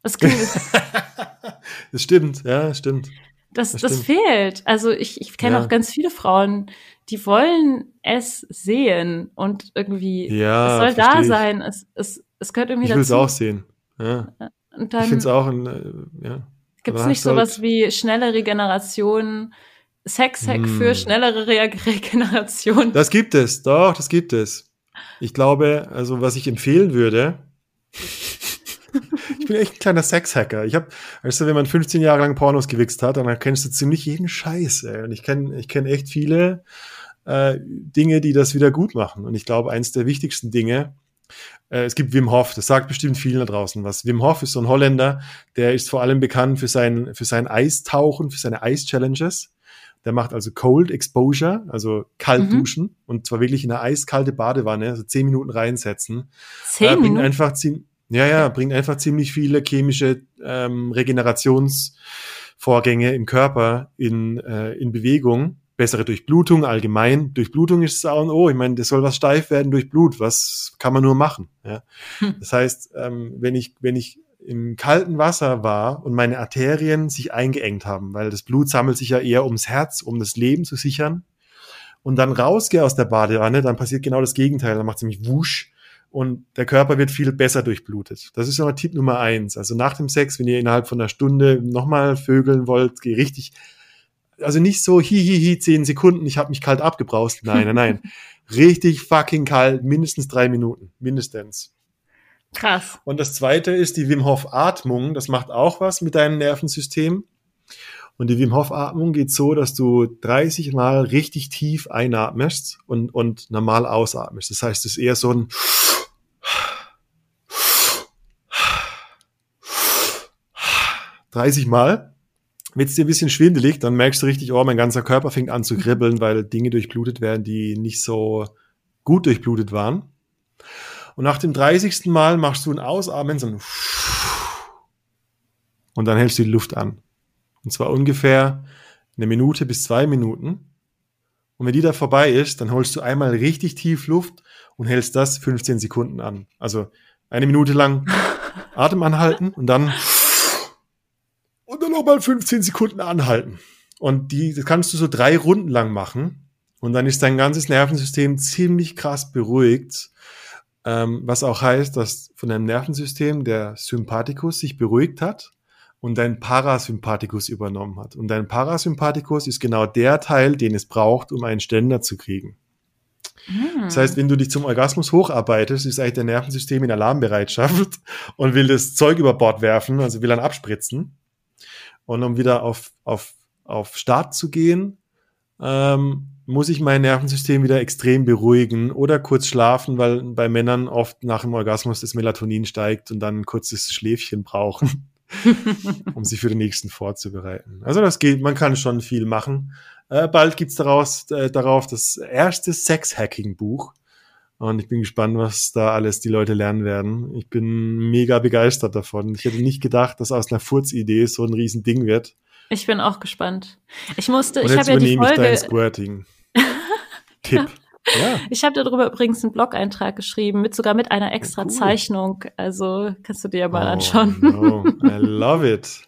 Das, das stimmt, ja, stimmt. Das, das, das fehlt. Also ich, ich kenne ja. auch ganz viele Frauen, die wollen es sehen und irgendwie, ja, es soll da sein. Es, es, es gehört irgendwie ich dazu. Ich will es auch sehen. Ja. Und dann, ich finde es auch, ein, äh, ja. Gibt es nicht sowas halt wie schnelle Regeneration, Sex-Hack hm. für schnellere Re Regeneration? Das gibt es, doch, das gibt es. Ich glaube, also was ich empfehlen würde, ich bin echt ein kleiner Sex-Hacker. Ich habe, weißt du, wenn man 15 Jahre lang Pornos gewichst hat, dann erkennst du ziemlich jeden Scheiß. Ey. Und ich kenne ich kenn echt viele äh, Dinge, die das wieder gut machen. Und ich glaube, eins der wichtigsten Dinge es gibt Wim Hof, das sagt bestimmt vielen da draußen was. Wim Hof ist so ein Holländer, der ist vor allem bekannt für sein, für sein Eistauchen, für seine Eis-Challenges. Der macht also Cold Exposure, also kalt mhm. duschen und zwar wirklich in eine eiskalte Badewanne, also zehn Minuten reinsetzen. Zehn äh, bringt einfach ziemlich, ja, ja, bringt einfach ziemlich viele chemische ähm, Regenerationsvorgänge im Körper in, äh, in Bewegung bessere Durchblutung allgemein. Durchblutung ist das A und O. Ich meine, das soll was steif werden durch Blut. Was kann man nur machen? Ja? Hm. Das heißt, ähm, wenn ich, wenn ich im kalten Wasser war und meine Arterien sich eingeengt haben, weil das Blut sammelt sich ja eher ums Herz, um das Leben zu sichern, und dann rausgehe aus der Badewanne, dann passiert genau das Gegenteil. Dann macht es nämlich wusch und der Körper wird viel besser durchblutet. Das ist aber Tipp Nummer eins. Also nach dem Sex, wenn ihr innerhalb von einer Stunde nochmal vögeln wollt, geh richtig also nicht so hihihi zehn Sekunden, ich habe mich kalt abgebraust. Nein, nein, nein. Richtig fucking kalt, mindestens drei Minuten, mindestens. Krass. Und das zweite ist die Wim Hof Atmung. Das macht auch was mit deinem Nervensystem. Und die Wim Hof Atmung geht so, dass du 30 Mal richtig tief einatmest und, und normal ausatmest. Das heißt, es ist eher so ein 30 Mal wird es dir ein bisschen schwindelig, dann merkst du richtig, oh, mein ganzer Körper fängt an zu kribbeln, weil Dinge durchblutet werden, die nicht so gut durchblutet waren. Und nach dem 30. Mal machst du ein Ausatmen, so ein und dann hältst du die Luft an. Und zwar ungefähr eine Minute bis zwei Minuten. Und wenn die da vorbei ist, dann holst du einmal richtig tief Luft und hältst das 15 Sekunden an. Also eine Minute lang Atem anhalten und dann und dann nochmal 15 Sekunden anhalten. Und die das kannst du so drei Runden lang machen. Und dann ist dein ganzes Nervensystem ziemlich krass beruhigt. Ähm, was auch heißt, dass von deinem Nervensystem der Sympathikus sich beruhigt hat und dein Parasympathikus übernommen hat. Und dein Parasympathikus ist genau der Teil, den es braucht, um einen Ständer zu kriegen. Hm. Das heißt, wenn du dich zum Orgasmus hocharbeitest, ist eigentlich dein Nervensystem in Alarmbereitschaft und will das Zeug über Bord werfen, also will dann abspritzen. Und um wieder auf, auf, auf Start zu gehen, ähm, muss ich mein Nervensystem wieder extrem beruhigen oder kurz schlafen, weil bei Männern oft nach dem Orgasmus das Melatonin steigt und dann ein kurzes Schläfchen brauchen, um sich für den nächsten vorzubereiten. Also das geht, man kann schon viel machen. Äh, bald gibt's daraus, äh, darauf das erste Sex-Hacking-Buch. Und ich bin gespannt, was da alles die Leute lernen werden. Ich bin mega begeistert davon. Ich hätte nicht gedacht, dass aus einer Furzidee so ein riesen Ding wird. Ich bin auch gespannt. Ich musste, Und ich habe ja die Folge. Ich deinen Squirting-Tipp. ja. Ich habe darüber übrigens einen Blog-Eintrag geschrieben, mit sogar mit einer extra cool. Zeichnung. Also kannst du dir ja mal oh, anschauen. No. I love it.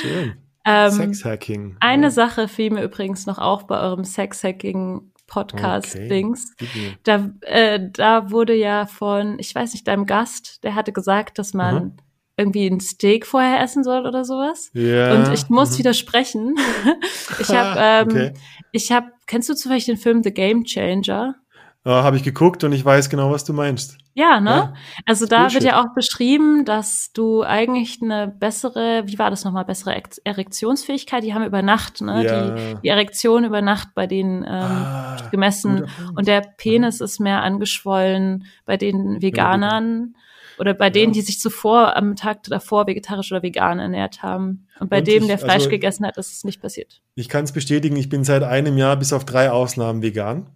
Schön. Ähm, Sexhacking. Eine ja. Sache fiel mir übrigens noch auf bei eurem Sexhacking Podcast-Dings. Okay. Da, äh, da wurde ja von, ich weiß nicht, deinem Gast, der hatte gesagt, dass man mhm. irgendwie ein Steak vorher essen soll oder sowas. Ja. Und ich muss mhm. widersprechen. ich habe, ähm, okay. ich habe, kennst du zufällig den Film The Game Changer? Ja, habe ich geguckt und ich weiß genau, was du meinst. Ja, ne? Ja. Also da Bullshit. wird ja auch beschrieben, dass du eigentlich eine bessere, wie war das nochmal, bessere Erektionsfähigkeit, die haben über Nacht, ne? Ja. Die, die Erektion über Nacht bei denen ähm, ah, gemessen und der Penis mhm. ist mehr angeschwollen bei den Veganern oder bei denen, die sich zuvor am Tag davor vegetarisch oder vegan ernährt haben. Und bei und dem, ich, der Fleisch also, gegessen hat, ist es nicht passiert. Ich kann es bestätigen, ich bin seit einem Jahr bis auf drei Ausnahmen vegan.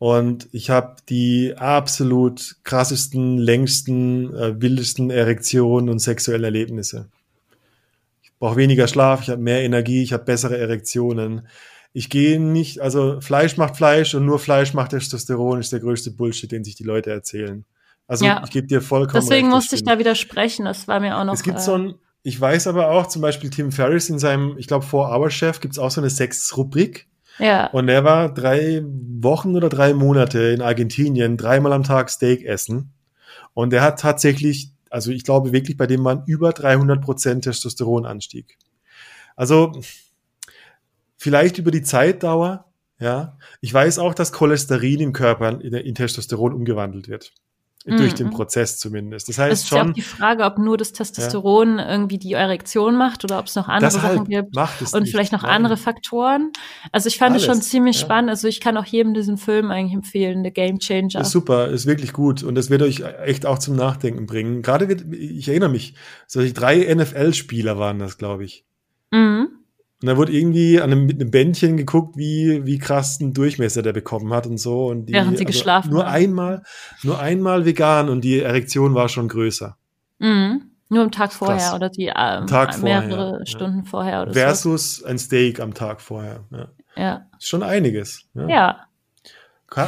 Und ich habe die absolut krassesten, längsten, äh, wildesten Erektionen und sexuellen Erlebnisse. Ich brauche weniger Schlaf, ich habe mehr Energie, ich habe bessere Erektionen. Ich gehe nicht, also Fleisch macht Fleisch und nur Fleisch macht Testosteron ist der größte Bullshit, den sich die Leute erzählen. Also ja. ich gebe dir vollkommen Deswegen recht, musste ich da widersprechen, das war mir auch noch. Es gibt äh, so ein, ich weiß aber auch, zum Beispiel Tim Ferriss in seinem, ich glaube, Four Hour Chef gibt es auch so eine Sex-Rubrik. Ja. Und er war drei Wochen oder drei Monate in Argentinien, dreimal am Tag Steak essen. Und er hat tatsächlich, also ich glaube wirklich, bei dem Mann über 300 Prozent Testosteronanstieg. Also vielleicht über die Zeitdauer, ja. Ich weiß auch, dass Cholesterin im Körper in, in Testosteron umgewandelt wird. Durch den mhm. Prozess zumindest. Das heißt es ist schon. Ja auch die Frage, ob nur das Testosteron ja. irgendwie die Erektion macht oder ob es noch andere Deshalb Sachen gibt und nicht. vielleicht noch Nein. andere Faktoren. Also ich fand es schon ziemlich ja. spannend. Also ich kann auch jedem diesen Film eigentlich empfehlen, The Game Changer. Ist super, ist wirklich gut und das wird euch echt auch zum Nachdenken bringen. Gerade wird, ich erinnere mich, solche drei NFL-Spieler waren das, glaube ich. Mhm. Und da wurde irgendwie an einem, mit einem Bändchen geguckt, wie, wie krass ein Durchmesser der bekommen hat und so. Und die, Während sie also geschlafen Nur haben. einmal, nur einmal vegan und die Erektion war schon größer. Mhm. Nur am Tag vorher krass. oder die ähm, Tag mehrere vorher, Stunden ja. vorher oder Versus so. ein Steak am Tag vorher. Ja. ja. Ist schon einiges. Ja. ja.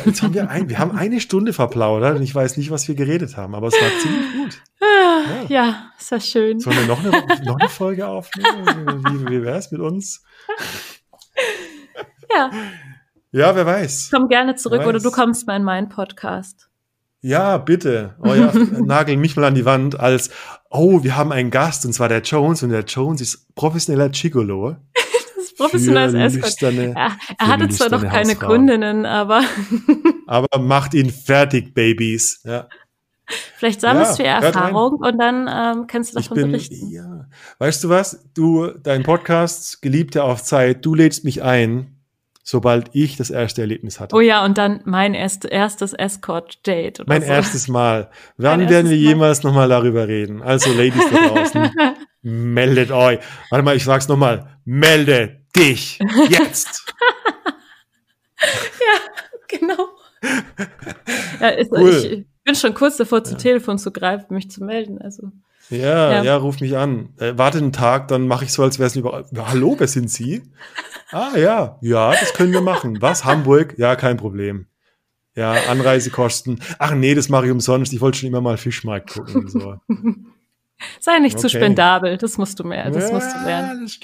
Jetzt haben wir ein, wir haben eine Stunde verplaudert und ich weiß nicht, was wir geredet haben, aber es war ziemlich gut. Ah, ja, ja ist ja schön. Sollen wir noch eine, noch eine Folge aufnehmen? Wie, wie wäre es mit uns? Ja. Ja, wer weiß. Komm gerne zurück oder du kommst mal in meinen Podcast. Ja, bitte. Oh ja, nagel mich mal an die Wand als, oh, wir haben einen Gast und zwar der Jones und der Jones ist professioneller Gigolo professionelles Escort. Ja, er hatte zwar noch keine Hausfrau. Kundinnen, aber. aber macht ihn fertig, Babys. Ja. Vielleicht sammelst ja, du ja Erfahrung und dann ähm, kannst du davon bin, berichten. Ja. Weißt du was? Du, dein Podcast, Geliebte auf Zeit, du lädst mich ein, sobald ich das erste Erlebnis hatte. Oh ja, und dann mein erst, erstes Escort-Date. Mein so. erstes Mal. Wann werden wir jemals nochmal darüber reden? Also, Ladies da draußen, meldet euch. Warte mal, ich sag's nochmal. Meldet dich jetzt. ja, genau. Ja, ist, cool. Ich bin schon kurz davor, zum ja. Telefon zu greifen, mich zu melden. Also. Ja, ja, ja, ruf mich an. Äh, warte einen Tag, dann mache ich so, als wäre es überall. Hallo, wer sind Sie? ah, ja, ja, das können wir machen. Was? Hamburg? Ja, kein Problem. Ja, Anreisekosten. Ach nee, das mache ich umsonst. Ich wollte schon immer mal Fischmarkt gucken. So. Sei nicht okay. zu spendabel, das musst du mehr, das ja, musst du lernen. Das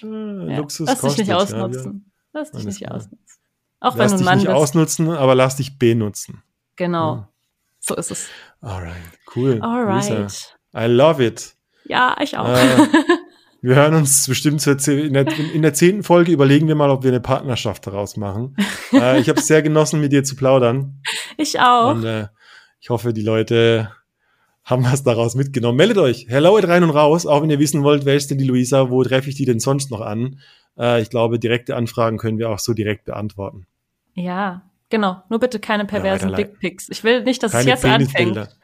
Ja. Luxus lass dich nicht ausnutzen. Ja, lass dich nicht klar. ausnutzen. Auch lass wenn du ein Mann dich nicht bist. ausnutzen, aber lass dich benutzen. Genau. So ist es. Alright, cool. Alright. Lisa, I love it. Ja, ich auch. Äh, wir hören uns bestimmt in der, in der zehnten Folge überlegen wir mal, ob wir eine Partnerschaft daraus machen. äh, ich habe es sehr genossen, mit dir zu plaudern. Ich auch. Und äh, ich hoffe, die Leute haben was daraus mitgenommen. Meldet euch. Hello at rein und raus, auch wenn ihr wissen wollt, wer ist denn die Luisa, wo treffe ich die denn sonst noch an? Äh, ich glaube, direkte Anfragen können wir auch so direkt beantworten. Ja, genau. Nur bitte keine perversen ja, Dickpics. Ich will nicht, dass keine es jetzt anfängt.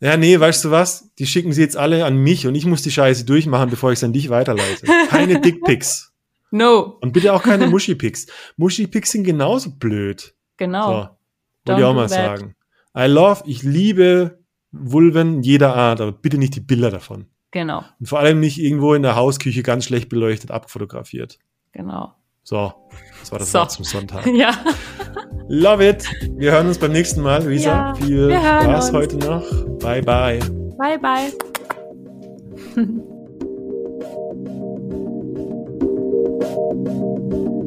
Ja, nee, weißt du was? Die schicken sie jetzt alle an mich und ich muss die Scheiße durchmachen, bevor ich es an dich weiterleite. Keine Dickpics. No. Und bitte auch keine Muschi-Pics. Muschi-Pics sind genauso blöd. Genau. So, wollte ich auch mal sagen. I love, ich liebe Vulven jeder Art, aber bitte nicht die Bilder davon. Genau. Und vor allem nicht irgendwo in der Hausküche ganz schlecht beleuchtet abfotografiert. Genau. So, das war das so. Wort zum Sonntag. Ja. Love it. Wir hören uns beim nächsten Mal, Luisa. Ja, Viel Spaß uns. heute noch. Bye, bye. Bye, bye.